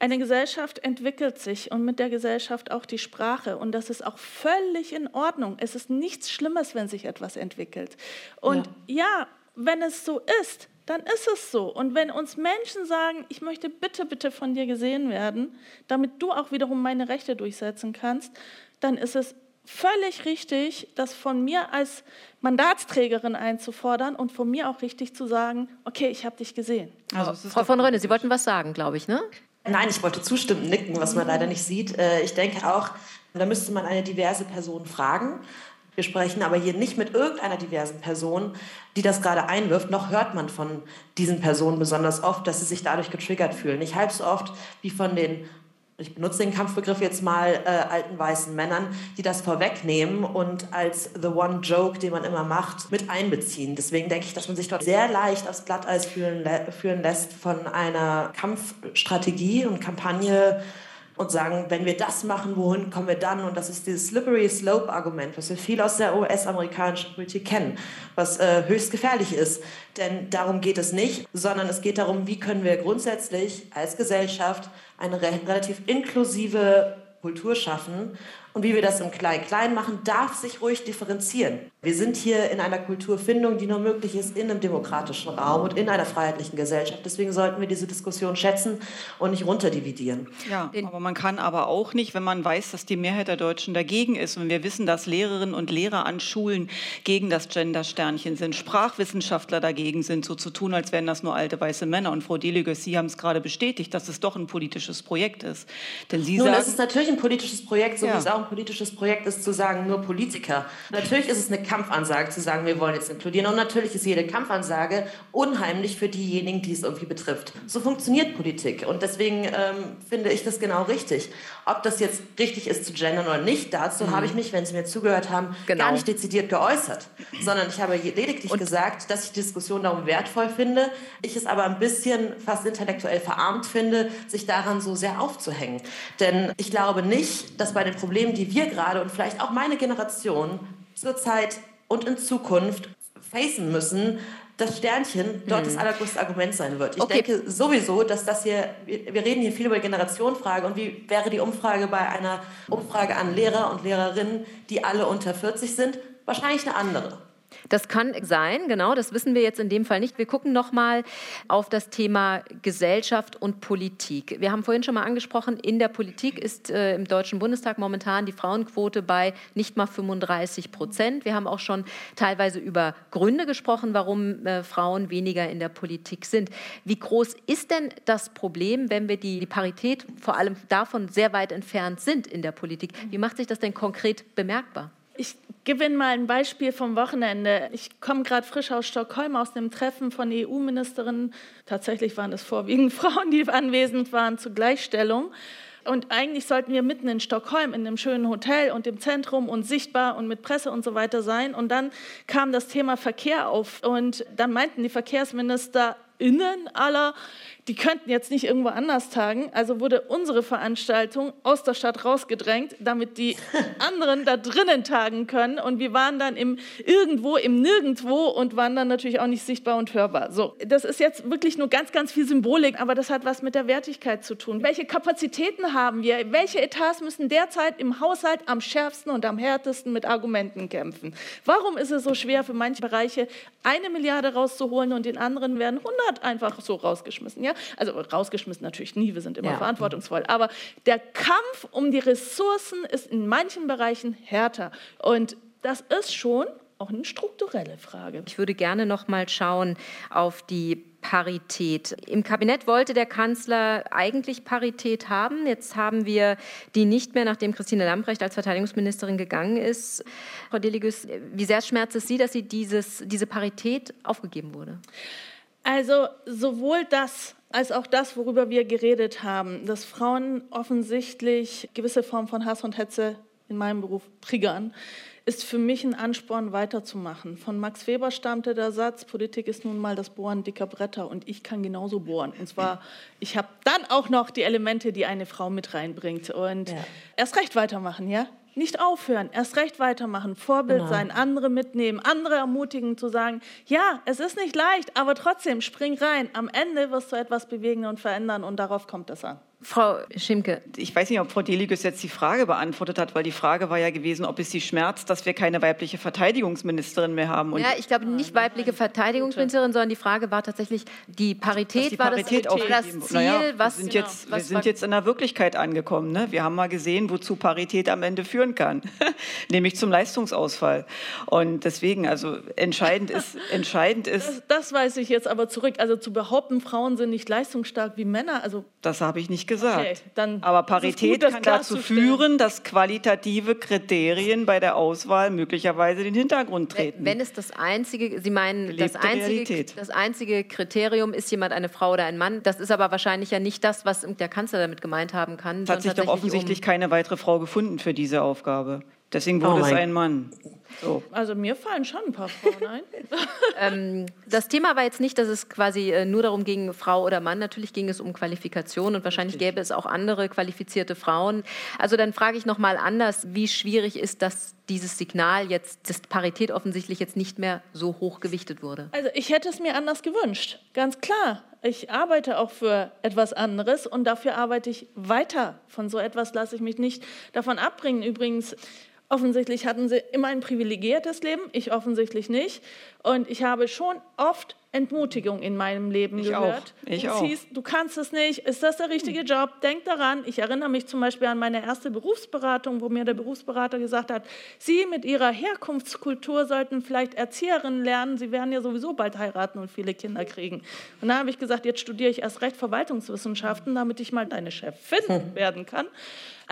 Eine Gesellschaft entwickelt sich und mit der Gesellschaft auch die Sprache. Und das ist auch völlig in Ordnung. Es ist nichts Schlimmes, wenn sich etwas entwickelt. Und ja, ja wenn es so ist, dann ist es so. Und wenn uns Menschen sagen, ich möchte bitte, bitte von dir gesehen werden, damit du auch wiederum meine Rechte durchsetzen kannst, dann ist es völlig richtig, das von mir als Mandatsträgerin einzufordern und von mir auch richtig zu sagen, okay, ich habe dich gesehen. Also, Frau von Rönne, Sie wollten was sagen, glaube ich, ne? Nein, ich wollte zustimmen, nicken, was man leider nicht sieht. Äh, ich denke auch, da müsste man eine diverse Person fragen. Wir sprechen aber hier nicht mit irgendeiner diversen Person, die das gerade einwirft, noch hört man von diesen Personen besonders oft, dass sie sich dadurch getriggert fühlen. Nicht halb so oft wie von den, ich benutze den Kampfbegriff jetzt mal, äh, alten weißen Männern, die das vorwegnehmen und als the one joke, den man immer macht, mit einbeziehen. Deswegen denke ich, dass man sich dort sehr leicht aufs Glatteis führen, führen lässt von einer Kampfstrategie und Kampagne, und sagen, wenn wir das machen, wohin kommen wir dann? Und das ist dieses Slippery Slope-Argument, was wir viel aus der US-amerikanischen Politik kennen, was äh, höchst gefährlich ist. Denn darum geht es nicht, sondern es geht darum, wie können wir grundsätzlich als Gesellschaft eine re relativ inklusive Kultur schaffen. Und wie wir das im Klein-Klein machen, darf sich ruhig differenzieren. Wir sind hier in einer Kulturfindung, die nur möglich ist in einem demokratischen Raum und in einer freiheitlichen Gesellschaft. Deswegen sollten wir diese Diskussion schätzen und nicht runterdividieren. Ja, aber man kann aber auch nicht, wenn man weiß, dass die Mehrheit der Deutschen dagegen ist und wir wissen, dass Lehrerinnen und Lehrer an Schulen gegen das Gender-Sternchen sind, Sprachwissenschaftler dagegen sind, so zu tun, als wären das nur alte weiße Männer. Und Frau Deliges, Sie haben es gerade bestätigt, dass es doch ein politisches Projekt ist. Denn Sie Nun, sagen, es ist natürlich ein politisches Projekt, so ja. wie es auch ein politisches Projekt ist, zu sagen, nur Politiker. Natürlich ist es eine Kampfansage zu sagen, wir wollen jetzt inkludieren. Und natürlich ist jede Kampfansage unheimlich für diejenigen, die es irgendwie betrifft. So funktioniert Politik. Und deswegen ähm, finde ich das genau richtig. Ob das jetzt richtig ist zu gendern oder nicht, dazu mhm. habe ich mich, wenn Sie mir zugehört haben, genau. gar nicht dezidiert geäußert. Sondern ich habe lediglich Und gesagt, dass ich die Diskussion darum wertvoll finde. Ich es aber ein bisschen fast intellektuell verarmt finde, sich daran so sehr aufzuhängen. Denn ich glaube nicht, dass bei den Problemen, die wir gerade und vielleicht auch meine Generation zurzeit und in Zukunft facen müssen, das Sternchen dort hm. das allergrößte Argument sein wird. Ich okay. denke sowieso, dass das hier, wir reden hier viel über Generationenfrage und wie wäre die Umfrage bei einer Umfrage an Lehrer und Lehrerinnen, die alle unter 40 sind, wahrscheinlich eine andere. Das kann sein, genau, das wissen wir jetzt in dem Fall nicht. Wir gucken nochmal auf das Thema Gesellschaft und Politik. Wir haben vorhin schon mal angesprochen, in der Politik ist äh, im Deutschen Bundestag momentan die Frauenquote bei nicht mal 35 Prozent. Wir haben auch schon teilweise über Gründe gesprochen, warum äh, Frauen weniger in der Politik sind. Wie groß ist denn das Problem, wenn wir die, die Parität vor allem davon sehr weit entfernt sind in der Politik? Wie macht sich das denn konkret bemerkbar? Ich gebe Ihnen mal ein Beispiel vom Wochenende. Ich komme gerade frisch aus Stockholm aus dem Treffen von EU-Ministerinnen. Tatsächlich waren es vorwiegend Frauen, die anwesend waren zur Gleichstellung. Und eigentlich sollten wir mitten in Stockholm in einem schönen Hotel und im Zentrum und sichtbar und mit Presse und so weiter sein. Und dann kam das Thema Verkehr auf. Und dann meinten die VerkehrsministerInnen aller, die könnten jetzt nicht irgendwo anders tagen. Also wurde unsere Veranstaltung aus der Stadt rausgedrängt, damit die anderen da drinnen tagen können. Und wir waren dann im irgendwo, im Nirgendwo und waren dann natürlich auch nicht sichtbar und hörbar. So, das ist jetzt wirklich nur ganz, ganz viel Symbolik, aber das hat was mit der Wertigkeit zu tun. Welche Kapazitäten haben wir? Welche Etats müssen derzeit im Haushalt am schärfsten und am härtesten mit Argumenten kämpfen? Warum ist es so schwer für manche Bereiche, eine Milliarde rauszuholen und in anderen werden 100 einfach so rausgeschmissen? Ja? Also rausgeschmissen natürlich nie, wir sind immer ja. verantwortungsvoll. Aber der Kampf um die Ressourcen ist in manchen Bereichen härter. Und das ist schon auch eine strukturelle Frage. Ich würde gerne noch mal schauen auf die Parität. Im Kabinett wollte der Kanzler eigentlich Parität haben. Jetzt haben wir die nicht mehr, nachdem Christine Lambrecht als Verteidigungsministerin gegangen ist. Frau Deligus, wie sehr schmerzt es Sie, dass Sie dieses, diese Parität aufgegeben wurde? Also sowohl das als auch das, worüber wir geredet haben, dass Frauen offensichtlich gewisse Formen von Hass und Hetze in meinem Beruf triggern, ist für mich ein Ansporn, weiterzumachen. Von Max Weber stammte der Satz, Politik ist nun mal das Bohren dicker Bretter und ich kann genauso bohren. Und zwar, ich habe dann auch noch die Elemente, die eine Frau mit reinbringt. Und ja. erst recht weitermachen, ja? Nicht aufhören, erst recht weitermachen, Vorbild genau. sein, andere mitnehmen, andere ermutigen zu sagen, ja, es ist nicht leicht, aber trotzdem spring rein. Am Ende wirst du etwas bewegen und verändern und darauf kommt es an. Frau Schimke. Ich weiß nicht, ob Frau Deligus jetzt die Frage beantwortet hat, weil die Frage war ja gewesen, ob es sie schmerzt, dass wir keine weibliche Verteidigungsministerin mehr haben. Und ja, ich glaube nicht weibliche Verteidigungsministerin, sondern die Frage war tatsächlich, die Parität, die Parität war das, das Ziel, naja, was... Wir sind, genau, jetzt, wir sind jetzt in der Wirklichkeit angekommen. Ne? Wir haben mal gesehen, wozu Parität am Ende führen kann, nämlich zum Leistungsausfall. Und deswegen, also entscheidend ist... Entscheidend ist das, das weiß ich jetzt aber zurück. Also zu behaupten, Frauen sind nicht leistungsstark wie Männer, also... Das habe ich nicht gesagt. Okay, Aber Parität gut, kann dazu führen, dass qualitative Kriterien bei der Auswahl möglicherweise in den Hintergrund treten. Wenn es das einzige, Sie meinen, das einzige, das einzige Kriterium ist jemand eine Frau oder ein Mann, das ist aber wahrscheinlich ja nicht das, was der Kanzler damit gemeint haben kann. Es hat sich doch offensichtlich um keine weitere Frau gefunden für diese Aufgabe. Deswegen wurde oh es ein Mann. So. Also mir fallen schon ein paar Frauen ein. ähm, das Thema war jetzt nicht, dass es quasi äh, nur darum ging, Frau oder Mann. Natürlich ging es um Qualifikation und wahrscheinlich gäbe es auch andere qualifizierte Frauen. Also dann frage ich noch mal anders, wie schwierig ist das dieses Signal jetzt, dass Parität offensichtlich jetzt nicht mehr so hoch gewichtet wurde? Also ich hätte es mir anders gewünscht, ganz klar. Ich arbeite auch für etwas anderes und dafür arbeite ich weiter. Von so etwas lasse ich mich nicht davon abbringen. Übrigens, Offensichtlich hatten sie immer ein privilegiertes Leben, ich offensichtlich nicht. Und ich habe schon oft Entmutigung in meinem Leben ich gehört. Auch. Ich auch. Hieß, du kannst es nicht, ist das der richtige hm. Job? Denk daran. Ich erinnere mich zum Beispiel an meine erste Berufsberatung, wo mir der Berufsberater gesagt hat, Sie mit Ihrer Herkunftskultur sollten vielleicht Erzieherinnen lernen. Sie werden ja sowieso bald heiraten und viele Kinder kriegen. Und da habe ich gesagt, jetzt studiere ich erst Recht Verwaltungswissenschaften, damit ich mal deine Chefin hm. werden kann.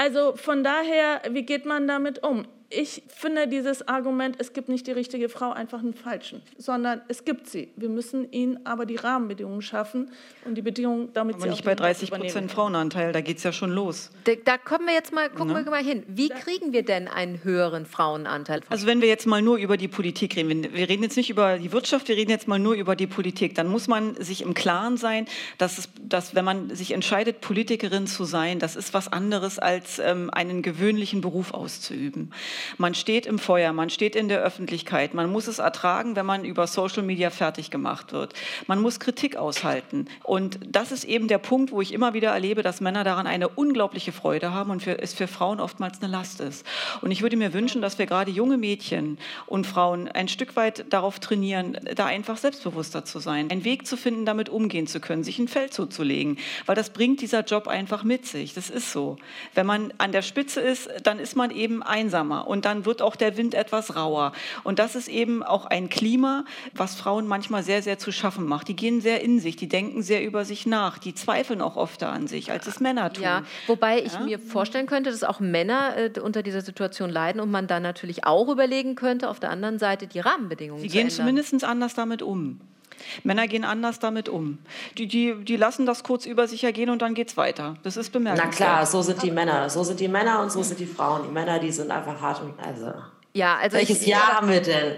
Also von daher, wie geht man damit um? Ich finde dieses Argument, es gibt nicht die richtige Frau, einfach einen falschen, sondern es gibt sie. Wir müssen ihnen aber die Rahmenbedingungen schaffen und die Bedingungen, damit aber sie nicht bei 30 Prozent Frauenanteil, da geht es ja schon los. Da, da, kommen wir jetzt mal, gucken ne? wir mal hin. Wie kriegen wir denn einen höheren Frauenanteil? Also wenn wir jetzt mal nur über die Politik reden, wir reden jetzt nicht über die Wirtschaft, wir reden jetzt mal nur über die Politik, dann muss man sich im Klaren sein, dass, es, dass wenn man sich entscheidet, Politikerin zu sein, das ist was anderes als ähm, einen gewöhnlichen Beruf auszuüben. Man steht im Feuer, man steht in der Öffentlichkeit, man muss es ertragen, wenn man über Social Media fertig gemacht wird. Man muss Kritik aushalten. Und das ist eben der Punkt, wo ich immer wieder erlebe, dass Männer daran eine unglaubliche Freude haben und für, es für Frauen oftmals eine Last ist. Und ich würde mir wünschen, dass wir gerade junge Mädchen und Frauen ein Stück weit darauf trainieren, da einfach selbstbewusster zu sein, einen Weg zu finden, damit umgehen zu können, sich ein Feld zuzulegen, weil das bringt dieser Job einfach mit sich. Das ist so. Wenn man an der Spitze ist, dann ist man eben einsamer und dann wird auch der Wind etwas rauer. Und das ist eben auch ein Klima, was Frauen manchmal sehr, sehr zu schaffen macht. Die gehen sehr in sich, die denken sehr über sich nach, die zweifeln auch oft an sich, als es Männer tun. Ja, wobei ich ja? mir vorstellen könnte, dass auch Männer äh, unter dieser Situation leiden und man dann natürlich auch überlegen könnte, auf der anderen Seite die Rahmenbedingungen Sie zu gehen ändern. zumindest anders damit um. Männer gehen anders damit um. Die, die, die lassen das kurz über sich ergehen und dann geht es weiter. Das ist bemerkenswert. Na klar, so sind die Männer. So sind die Männer und so sind die Frauen. Die Männer, die sind einfach hart und also. Ja, also welches ich, Jahr haben wir denn?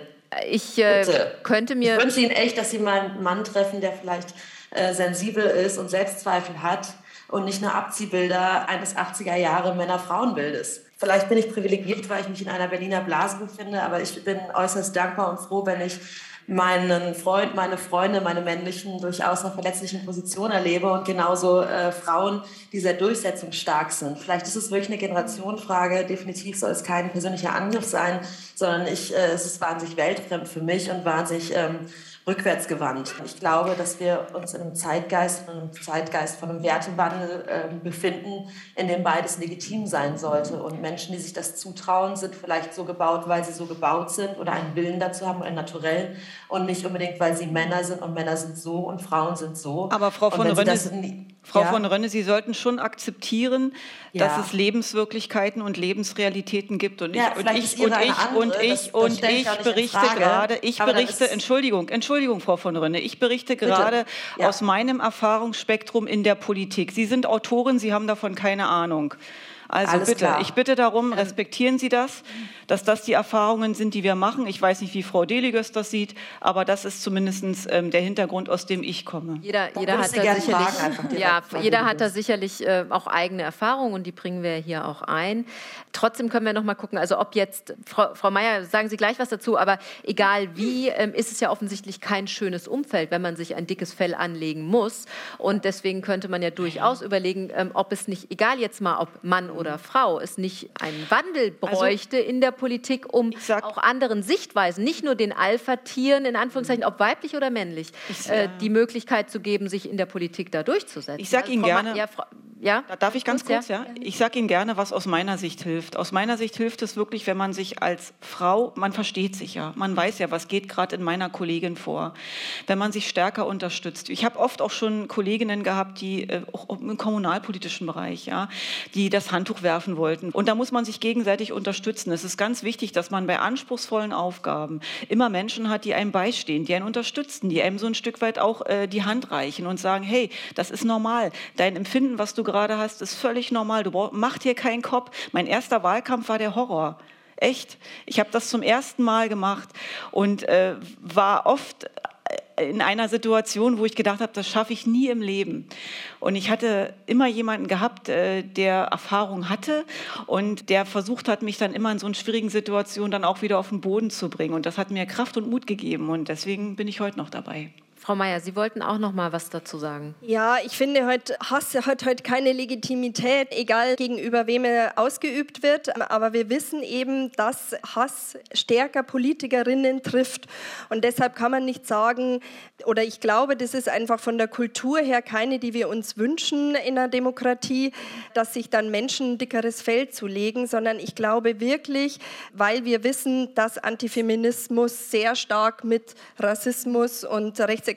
Ich äh, könnte mir. Ich wünsche Ihnen echt, dass Sie mal einen Mann treffen, der vielleicht äh, sensibel ist und Selbstzweifel hat und nicht nur Abziehbilder eines 80er Jahre Männer-Frauen-Bildes. Vielleicht bin ich privilegiert, weil ich mich in einer Berliner Blase befinde, aber ich bin äußerst dankbar und froh, wenn ich meinen Freund, meine Freunde, meine männlichen durchaus einer verletzlichen Position erlebe und genauso äh, Frauen, die sehr durchsetzungsstark sind. Vielleicht ist es wirklich eine Generationenfrage. Definitiv soll es kein persönlicher Angriff sein, sondern ich, äh, es ist wahnsinnig weltfremd für mich und wahnsinnig ähm, rückwärtsgewandt. Ich glaube, dass wir uns in einem Zeitgeist, in einem Zeitgeist von einem Wertewandel äh, befinden, in dem beides legitim sein sollte. Und Menschen, die sich das zutrauen, sind vielleicht so gebaut, weil sie so gebaut sind oder einen Willen dazu haben, ein Naturell und nicht unbedingt, weil sie Männer sind und Männer sind so und Frauen sind so. Aber Frau von Rönne, Frau ja. von Rönne, Sie sollten schon akzeptieren, ja. dass es Lebenswirklichkeiten und Lebensrealitäten gibt. Und ich, ja, und ich, und ich, andere, und ich, und ich berichte gerade, ich berichte, Entschuldigung, Entschuldigung, Frau von Rönne, ich berichte gerade aus meinem Erfahrungsspektrum in der Politik. Sie sind Autorin, Sie haben davon keine Ahnung. Also Alles bitte, klar. ich bitte darum, respektieren Sie das, dass das die Erfahrungen sind, die wir machen. Ich weiß nicht, wie Frau Deliges das sieht, aber das ist zumindest ähm, der Hintergrund, aus dem ich komme. Jeder, jeder hat da sicherlich, ja, jeder hat da sicherlich äh, auch eigene Erfahrungen und die bringen wir hier auch ein. Trotzdem können wir noch mal gucken, also ob jetzt, Frau, Frau Meier, sagen Sie gleich was dazu, aber egal wie, ähm, ist es ja offensichtlich kein schönes Umfeld, wenn man sich ein dickes Fell anlegen muss. Und deswegen könnte man ja durchaus überlegen, ähm, ob es nicht, egal jetzt mal, ob Mann oder Frau, es nicht einen Wandel bräuchte in der Politik, um sag- auch anderen Sichtweisen, nicht nur den Alpha-Tieren, in Anführungszeichen, ob weiblich oder männlich, äh, die Möglichkeit zu geben, sich in der Politik da durchzusetzen. Ich sag Also Ihnen gerne- Ja, Frau, ja? Da darf ich ganz Kurz, kurz, ja? Ich sage Ihnen gerne, was aus meiner Sicht hilft. Aus meiner Sicht hilft es wirklich, wenn man sich als Frau, man versteht sich ja, man weiß ja, was geht gerade in meiner Kollegin vor, wenn man sich stärker unterstützt. Ich habe oft auch schon Kolleginnen gehabt, die äh, auch im kommunalpolitischen Bereich, ja, die das Handtuch werfen wollten. Und da muss man sich gegenseitig unterstützen. Es ist ganz wichtig, dass man bei anspruchsvollen Aufgaben immer Menschen hat, die einem beistehen, die einen unterstützen, die einem so ein Stück weit auch äh, die Hand reichen und sagen, hey, das ist normal. Dein Empfinden, was du gerade hast, ist völlig normal. Du brauch, mach dir keinen Kopf. Mein erster Wahlkampf war der Horror. Echt. Ich habe das zum ersten Mal gemacht und äh, war oft in einer Situation, wo ich gedacht habe, das schaffe ich nie im Leben. Und ich hatte immer jemanden gehabt, äh, der Erfahrung hatte und der versucht hat, mich dann immer in so einen schwierigen Situationen dann auch wieder auf den Boden zu bringen. Und das hat mir Kraft und Mut gegeben und deswegen bin ich heute noch dabei. Frau Meier, Sie wollten auch noch mal was dazu sagen. Ja, ich finde, heute, Hass hat heute keine Legitimität, egal gegenüber wem er ausgeübt wird. Aber wir wissen eben, dass Hass stärker Politikerinnen trifft. Und deshalb kann man nicht sagen, oder ich glaube, das ist einfach von der Kultur her keine, die wir uns wünschen in einer Demokratie, dass sich dann Menschen ein dickeres Fell zulegen, sondern ich glaube wirklich, weil wir wissen, dass Antifeminismus sehr stark mit Rassismus und Rechtsextremismus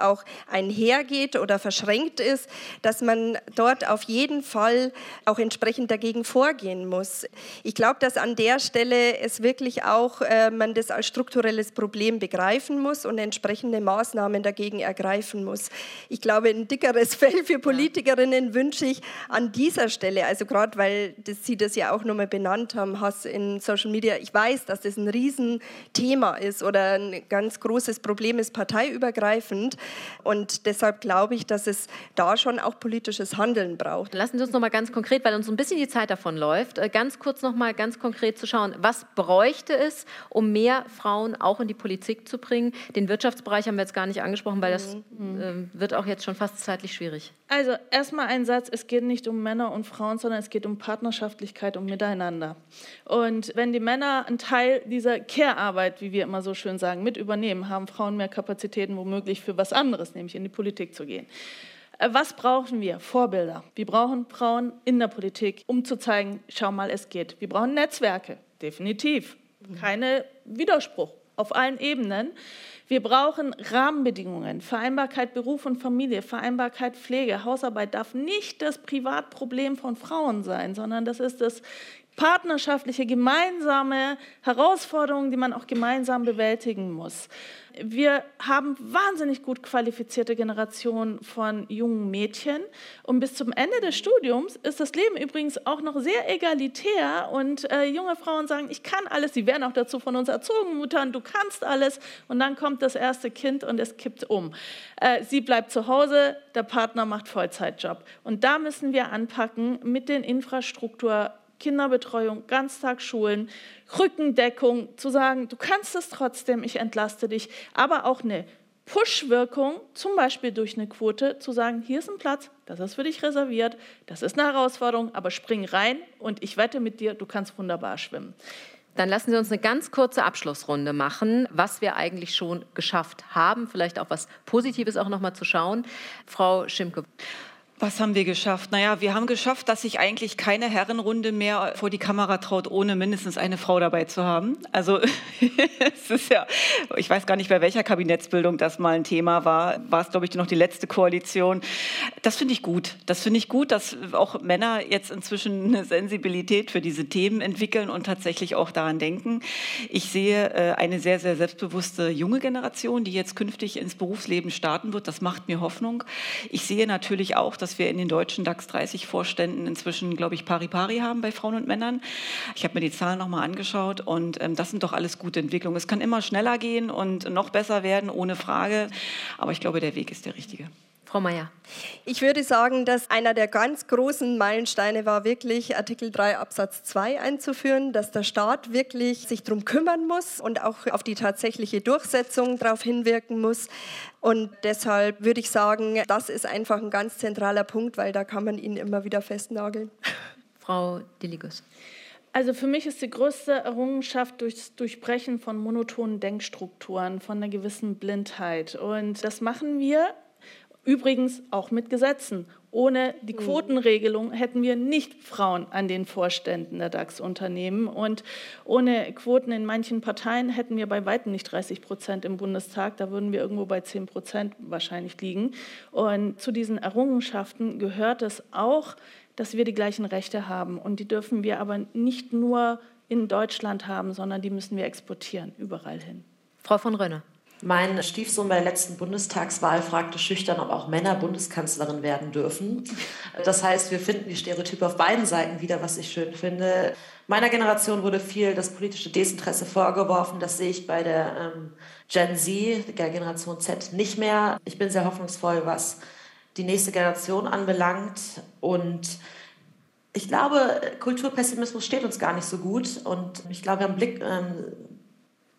auch einhergeht oder verschränkt ist, dass man dort auf jeden Fall auch entsprechend dagegen vorgehen muss. Ich glaube, dass an der Stelle es wirklich auch äh, man das als strukturelles Problem begreifen muss und entsprechende Maßnahmen dagegen ergreifen muss. Ich glaube, ein dickeres Fell für Politikerinnen wünsche ich an dieser Stelle, also gerade weil das, Sie das ja auch nochmal benannt haben, Hass in Social Media. Ich weiß, dass das ein Riesenthema ist oder ein ganz großes Problem ist, parteiübergreifend. Und deshalb glaube ich, dass es da schon auch politisches Handeln braucht. Lassen Sie uns noch mal ganz konkret, weil uns ein bisschen die Zeit davon läuft, äh, ganz kurz noch mal ganz konkret zu schauen, was bräuchte es, um mehr Frauen auch in die Politik zu bringen? Den Wirtschaftsbereich haben wir jetzt gar nicht angesprochen, weil das äh, wird auch jetzt schon fast zeitlich schwierig. Also erstmal ein Satz, es geht nicht um Männer und Frauen, sondern es geht um Partnerschaftlichkeit und Miteinander. Und wenn die Männer einen Teil dieser Care-Arbeit, wie wir immer so schön sagen, mit übernehmen, haben Frauen mehr Kapazitäten womöglich für was anderes, nämlich in die Politik zu gehen. Äh, Was brauchen wir? Vorbilder. Wir brauchen Frauen in der Politik, um zu zeigen, schau mal, es geht. Wir brauchen Netzwerke, definitiv. Keine Widerspruch auf allen Ebenen. Wir brauchen Rahmenbedingungen, Vereinbarkeit Beruf und Familie, Vereinbarkeit Pflege, Hausarbeit darf nicht das Privatproblem von Frauen sein, sondern das ist das partnerschaftliche, gemeinsame Herausforderungen, die man auch gemeinsam bewältigen muss. Wir haben wahnsinnig gut qualifizierte Generationen von jungen Mädchen. Und bis zum Ende des Studiums ist das Leben übrigens auch noch sehr egalitär. Und äh, junge Frauen sagen, ich kann alles, sie werden auch dazu von uns erzogen, Muttern, du kannst alles. Und dann kommt das erste Kind und es kippt um. Äh, sie bleibt zu Hause, der Partner macht Vollzeitjob. Und da müssen wir anpacken mit den Infrastruktur Kinderbetreuung, Ganztagsschulen, Rückendeckung, zu sagen, du kannst es trotzdem, ich entlaste dich, aber auch eine Push-Wirkung, zum Beispiel durch eine Quote, zu sagen, hier ist ein Platz, das ist für dich reserviert, das ist eine Herausforderung, aber spring rein und ich wette mit dir, du kannst wunderbar schwimmen. Dann lassen Sie uns eine ganz kurze Abschlussrunde machen, was wir eigentlich schon geschafft haben, vielleicht auch was Positives auch noch mal zu schauen. Frau Schimke. Was haben wir geschafft? Naja, wir haben geschafft, dass sich eigentlich keine Herrenrunde mehr vor die Kamera traut, ohne mindestens eine Frau dabei zu haben. Also es ist ja, ich weiß gar nicht, bei welcher Kabinettsbildung das mal ein Thema war. War es, glaube ich, noch die letzte Koalition. Das finde ich gut. Das finde ich gut, dass auch Männer jetzt inzwischen eine Sensibilität für diese Themen entwickeln und tatsächlich auch daran denken. Ich sehe äh, eine sehr, sehr selbstbewusste junge Generation, die jetzt künftig ins Berufsleben starten wird. Das macht mir Hoffnung. Ich sehe natürlich auch, dass dass wir in den deutschen DAX 30 Vorständen inzwischen, glaube ich, pari pari haben bei Frauen und Männern. Ich habe mir die Zahlen nochmal angeschaut und ähm, das sind doch alles gute Entwicklungen. Es kann immer schneller gehen und noch besser werden, ohne Frage. Aber ich glaube, der Weg ist der richtige. Frau Mayer. Ich würde sagen, dass einer der ganz großen Meilensteine war wirklich Artikel 3 Absatz 2 einzuführen, dass der Staat wirklich sich darum kümmern muss und auch auf die tatsächliche Durchsetzung darauf hinwirken muss. Und deshalb würde ich sagen, das ist einfach ein ganz zentraler Punkt, weil da kann man ihn immer wieder festnageln. Frau Diligus. Also für mich ist die größte Errungenschaft durchs Durchbrechen von monotonen Denkstrukturen, von einer gewissen Blindheit. Und das machen wir Übrigens auch mit Gesetzen. Ohne die mhm. Quotenregelung hätten wir nicht Frauen an den Vorständen der DAX-Unternehmen. Und ohne Quoten in manchen Parteien hätten wir bei weitem nicht 30 Prozent im Bundestag. Da würden wir irgendwo bei 10 Prozent wahrscheinlich liegen. Und zu diesen Errungenschaften gehört es auch, dass wir die gleichen Rechte haben. Und die dürfen wir aber nicht nur in Deutschland haben, sondern die müssen wir exportieren, überall hin. Frau von Rönne. Mein Stiefsohn bei der letzten Bundestagswahl fragte schüchtern, ob auch Männer Bundeskanzlerin werden dürfen. Das heißt, wir finden die Stereotype auf beiden Seiten wieder, was ich schön finde. Meiner Generation wurde viel das politische Desinteresse vorgeworfen. Das sehe ich bei der ähm, Gen Z, der Generation Z, nicht mehr. Ich bin sehr hoffnungsvoll, was die nächste Generation anbelangt. Und ich glaube, Kulturpessimismus steht uns gar nicht so gut. Und ich glaube, wir haben Blick, ähm,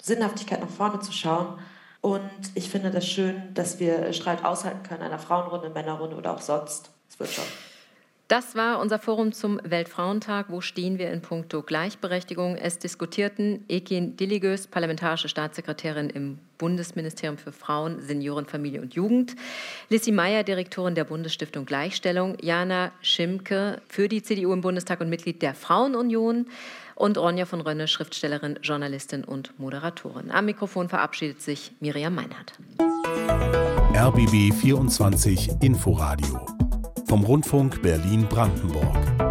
Sinnhaftigkeit nach vorne zu schauen. Und ich finde das schön, dass wir Streit aushalten können, einer Frauenrunde, Männerrunde oder auch sonst. Es wird schon. Das war unser Forum zum Weltfrauentag. Wo stehen wir in puncto Gleichberechtigung? Es diskutierten Ekin Dilligös, parlamentarische Staatssekretärin im Bundesministerium für Frauen, Senioren, Familie und Jugend, Lissy Meyer, Direktorin der Bundesstiftung Gleichstellung, Jana Schimke für die CDU im Bundestag und Mitglied der Frauenunion, und Ronja von Rönne, Schriftstellerin, Journalistin und Moderatorin. Am Mikrofon verabschiedet sich Miriam Meinhardt. RBB 24 Inforadio vom Rundfunk Berlin-Brandenburg.